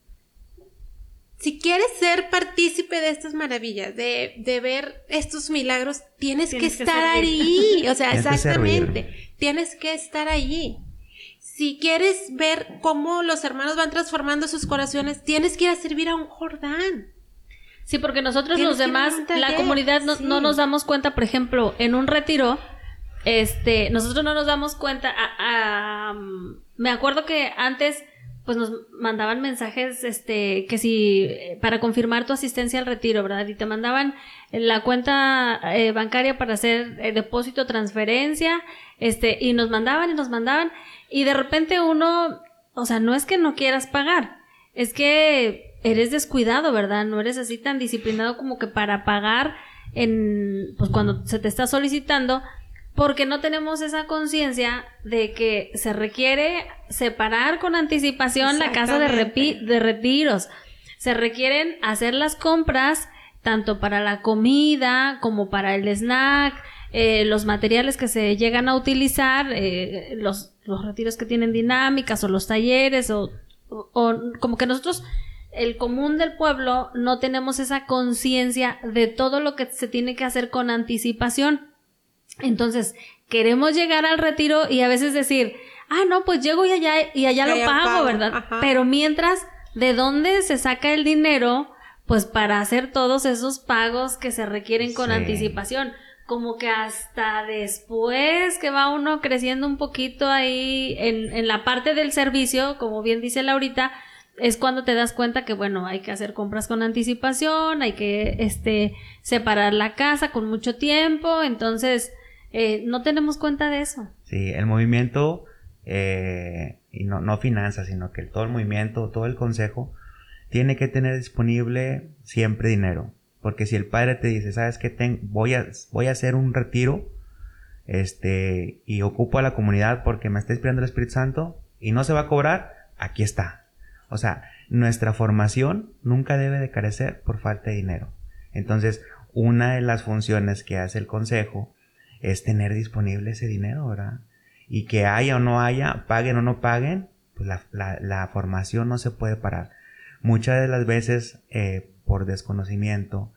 si quieres ser partícipe de estas maravillas, de, de ver estos milagros, tienes, que, estar ahí. O sea, exactamente. Tienes que estar allí. Si quieres ver cómo los hermanos van transformando sus corazones, tienes que ir a servir a un Jordán. Sí, porque nosotros los demás, la comunidad, no, nos damos cuenta, por ejemplo, en un retiro, este, nosotros no nos damos cuenta, me acuerdo que antes, pues nos mandaban mensajes, este, que si, para confirmar tu asistencia al retiro, ¿verdad? Y te mandaban la cuenta eh, bancaria para hacer eh, depósito, transferencia, este, y nos mandaban y nos mandaban, y de repente uno o sea, no es que no quieras pagar, es que eres descuidado, ¿verdad? No eres así tan disciplinado como que para pagar en, pues cuando se te está solicitando, porque no tenemos esa conciencia de que se requiere separar con anticipación la casa de, de retiros. Se requieren hacer las compras tanto para la comida como para el snack, eh, los materiales que se llegan a utilizar, eh, los, los, retiros que tienen dinámicas o los talleres o, o, como que nosotros, el común del pueblo, no tenemos esa conciencia de todo lo que se tiene que hacer con anticipación. Entonces, queremos llegar al retiro y a veces decir, ah, no, pues llego y allá, y allá lo pago, ¿verdad? Pero mientras, ¿de dónde se saca el dinero? Pues para hacer todos esos pagos que se requieren con anticipación como que hasta después que va uno creciendo un poquito ahí en, en, la parte del servicio, como bien dice Laurita, es cuando te das cuenta que bueno, hay que hacer compras con anticipación, hay que este separar la casa con mucho tiempo, entonces eh, no tenemos cuenta de eso. Sí, el movimiento, eh, y no, no finanzas, sino que todo el movimiento, todo el consejo, tiene que tener disponible siempre dinero. Porque si el padre te dice, sabes que voy, a, voy a hacer un retiro, este, y ocupo a la comunidad porque me está inspirando el Espíritu Santo y no se va a cobrar, aquí está. O sea, nuestra formación nunca debe de carecer por falta de dinero. Entonces, una de las funciones que hace el consejo es tener disponible ese dinero, ¿verdad? Y que haya o no haya, paguen o no paguen, pues la, formación no se puede parar. Muchas de las veces, eh, por desconocimiento,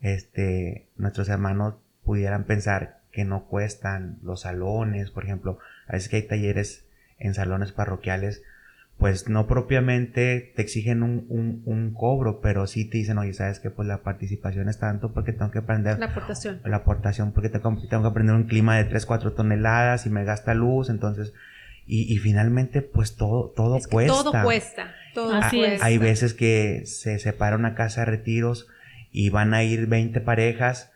este, nuestros hermanos pudieran pensar que no cuestan los salones, por ejemplo, a veces que hay talleres en salones parroquiales, pues no propiamente te exigen un, un, un, cobro, pero sí te dicen, oye, sabes que pues la participación es tanto porque tengo que aprender. La aportación. La aportación porque tengo, tengo que aprender un clima de 3, 4 toneladas y me gasta luz, entonces, y, y finalmente pues todo, todo cuesta. Todo cuesta. Así es. Hay veces que se separa una casa de retiros y van a ir 20 parejas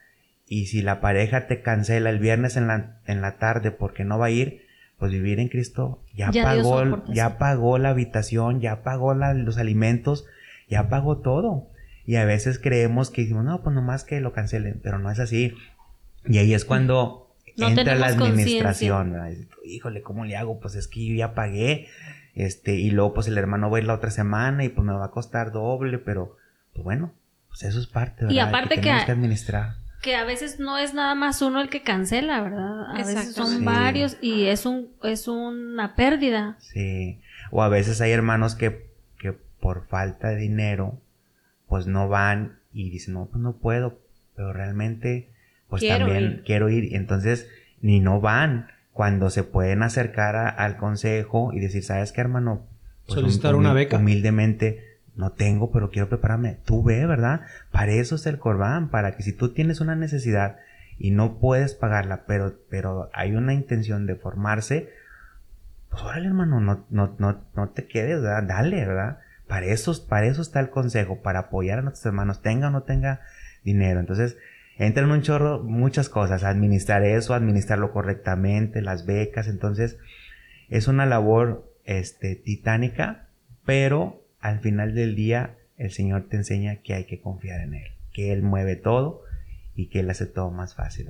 y si la pareja te cancela el viernes en la, en la tarde porque no va a ir, pues vivir en Cristo ya, pagó, ya pagó la habitación, ya pagó los alimentos, ya pagó todo. Y a veces creemos que decimos, no, pues nomás que lo cancelen, pero no es así. Y ahí es cuando entra la administración. Híjole, ¿cómo le hago? Pues es que yo ya pagué este, y luego pues el hermano va a ir la otra semana y pues me va a costar doble, pero pues bueno, pues eso es parte, ¿verdad? Y aparte que, que, administrar. Que a veces no es nada más uno el que cancela, ¿verdad? A veces son varios y es un es una pérdida. Sí. O a veces hay hermanos que, que por falta de dinero pues no van y dicen, "No, pues no puedo", pero realmente pues también quiero ir, entonces ni no van cuando se pueden acercar al consejo y decir, ¿sabes qué, hermano? Pues Solicitar una beca. Humildemente, no tengo, pero quiero prepararme. Tú ve, ¿verdad? Para eso es el corbán, para que si tú tienes una necesidad y no puedes pagarla, pero, pero hay una intención de formarse, pues órale, hermano, no, no, no, no te quedes, ¿verdad? Dale, ¿verdad? Para eso, para eso está el consejo, para apoyar a nuestros hermanos, tenga o no tenga dinero. Entonces, entra en un chorro muchas cosas, administrar eso, administrarlo correctamente, las becas, entonces es una labor este, titánica, pero al final del día el Señor te enseña que hay que confiar en Él, que Él mueve todo y que Él hace todo más fácil.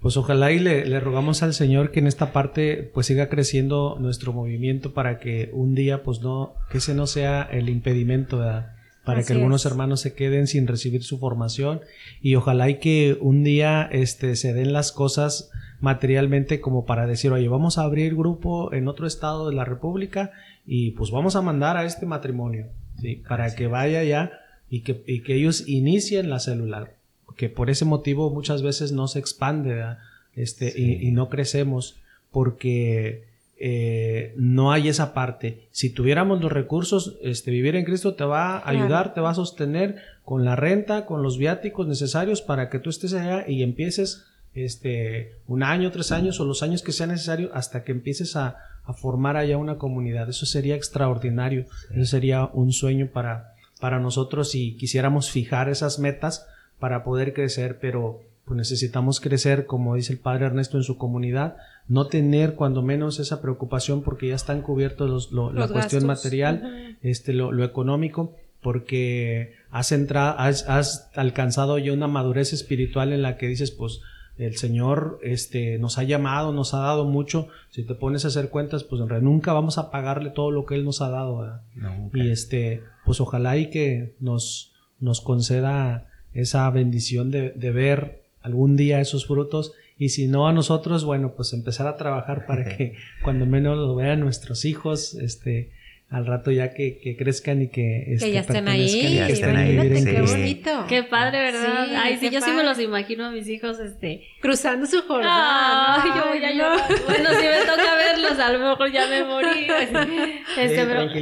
Pues ojalá y le, le, rogamos al Señor que en esta parte pues siga creciendo nuestro movimiento para que un día pues no, que ese no sea el impedimento, ¿verdad? para que algunos hermanos se queden sin recibir su formación y ojalá y que un día este, se den las cosas materialmente como para decir, oye, vamos a abrir grupo en otro estado de la República y pues vamos a mandar a este matrimonio, ¿sí? Para que vaya ya y que, y que ellos inicien la celular, que por ese motivo muchas veces no se expande, este, y, y no crecemos porque eh, no hay esa parte. Si tuviéramos los recursos, este, vivir en Cristo te va a ayudar, te va a sostener con la renta, con los viáticos necesarios para que tú estés allá y empieces este, un año, tres años o los años que sea necesario hasta que empieces a, formar allá una comunidad. Eso sería extraordinario. Eso sería un sueño para, para nosotros si quisiéramos fijar esas metas para poder crecer, pero pues necesitamos crecer, como dice el padre Ernesto, en su comunidad, no tener cuando menos esa preocupación porque ya están cubiertos los, la cuestión material, este, lo, lo, económico, porque has, entrado, has, has alcanzado ya una madurez espiritual en la que dices, pues, el Señor este, nos ha llamado, nos ha dado mucho. Si te pones a hacer cuentas, pues en realidad nunca vamos a pagarle todo lo que Él nos ha dado. Y este, pues ojalá y que nos, nos conceda esa bendición de, de, ver algún día esos frutos. Y si no a nosotros, bueno, pues empezar a trabajar para que cuando menos lo vean nuestros hijos, este, al rato ya que, que crezcan y que, este, que ya estén ahí, ya estén ahí. qué bonito. Qué padre, ¿verdad? Ay, sí, yo sí me los imagino a mis hijos, este... Cruzando su jornada. Ay, yo voy a llorar. Bueno, si me toca verlos, a lo mejor ya me morí. Este, pero...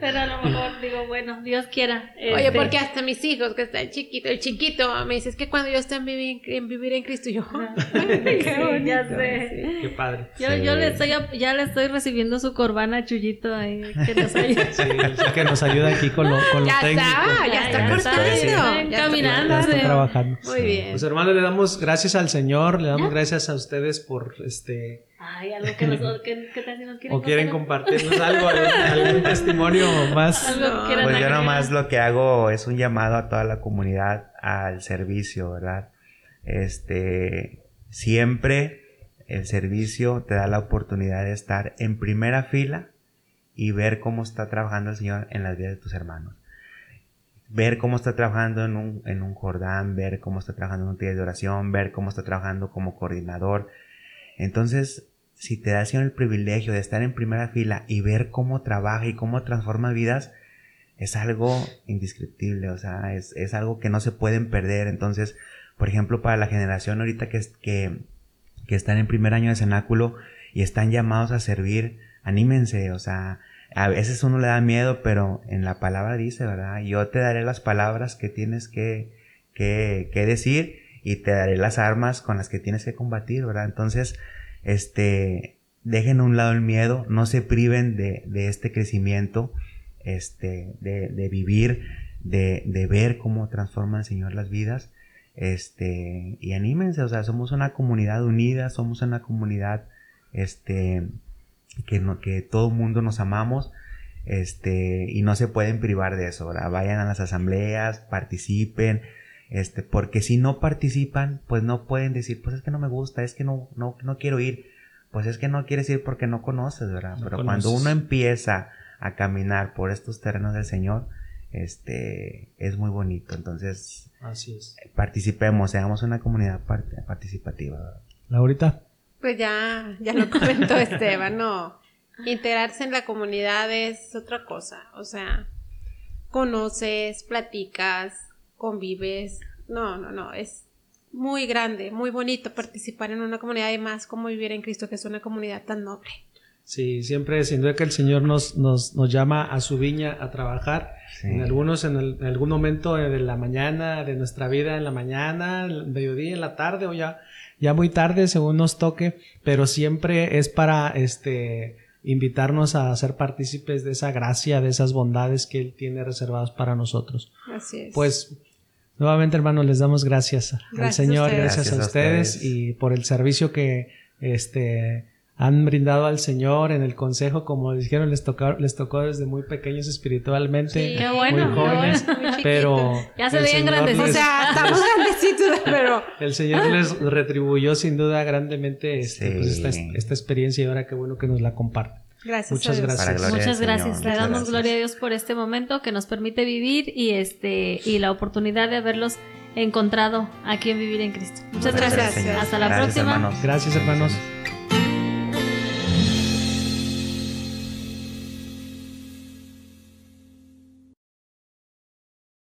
pero a lo mejor digo, bueno, Dios quiera. Oye, este porque hasta mis hijos, que están chiquitos, el chiquito, me dice, es que cuando yo esté en vivir en, vivir en Cristo, yo... qué bonito. Ya sé. Qué padre. Yo, yo le estoy, ya le estoy recibiendo su corbata a Chuyito ahí que nos ayuda. Sí, que nos ayuda aquí con lo, con ya técnico. Está, ya está cortando. Ya caminando. Ya está trabajando. Muy bien. Pues hermano, le damos gracias al Señor, le damos gracias a ustedes por este... Ay, algo que nos, que, que tal si nos quieren O quieren compartirnos algo, algún, testimonio más. Algo pues yo nomás lo que hago es un llamado a toda la comunidad al servicio, ¿verdad? Este, siempre el servicio te da la oportunidad de estar en primera fila y ver cómo está trabajando el Señor en las vidas de tus hermanos. Ver cómo está trabajando en un, en un Jordán, ver cómo está trabajando en un día de oración, ver cómo está trabajando como coordinador. Entonces, si te da Señor el privilegio de estar en primera fila y ver cómo trabaja y cómo transforma vidas, es algo indescriptible, o sea, es, es algo que no se pueden perder. Entonces, por ejemplo, para la generación ahorita que, que están en primer año de cenáculo y están llamados a servir, anímense, o sea, a veces uno le da miedo, pero en la palabra dice, ¿verdad? Yo te daré las palabras que tienes que, que, que decir y te daré las armas con las que tienes que combatir, ¿verdad? Entonces, este, dejen a un lado el miedo, no se priven de, de este crecimiento, este, de, de vivir, de, de ver cómo transforma el Señor las vidas este, y anímense, o sea, somos una comunidad unida, somos una comunidad, este, que, no, que todo el mundo nos amamos, este, y no se pueden privar de eso, ¿verdad? Vayan a las asambleas, participen, este, porque si no participan, pues no pueden decir, pues es que no me gusta, es que no, no, no quiero ir, pues es que no quieres ir porque no conoces, ¿verdad? Pero cuando uno empieza a caminar por estos terrenos del Señor, este, es muy bonito, entonces, Así es. Participemos, seamos una comunidad participativa. Laurita. Pues ya, ya lo comentó Esteban, no. Integrarse en la comunidad es otra cosa. O sea, conoces, platicas, convives. No, no, no. Es muy grande, muy bonito participar en una comunidad y más como vivir en Cristo, que es una comunidad tan noble. Sí, siempre sin duda que el Señor nos, nos, nos llama a su viña a trabajar. En algunos, en, algún momento de la mañana, de nuestra vida, en la mañana, el mediodía, en la tarde o ya, ya muy tarde, según nos toque, pero siempre es para este invitarnos a ser partícipes de esa gracia, de esas bondades que Él tiene reservadas para nosotros. Así es. Pues Nuevamente, hermanos, les damos gracias, al Señor, gracias, a, ustedes, y por el servicio que este han brindado al Señor en el consejo, como dijeron, les tocó, les tocó desde muy pequeños espiritualmente, sí, bueno, muy jóvenes, pero ya se veían grandes, o sea, estamos grandecitos, pero el Señor les retribuyó sin duda grandemente este, pues, esta, esta, experiencia y ahora qué bueno que nos la comparte. Gracias. Muchas gracias. Muchas gracias. Le damos gloria a Dios por este momento que nos permite vivir y este y la oportunidad de haberlos encontrado aquí en Vivir en Cristo. Muchas, gracias. Hasta la próxima. Gracias, hermanos.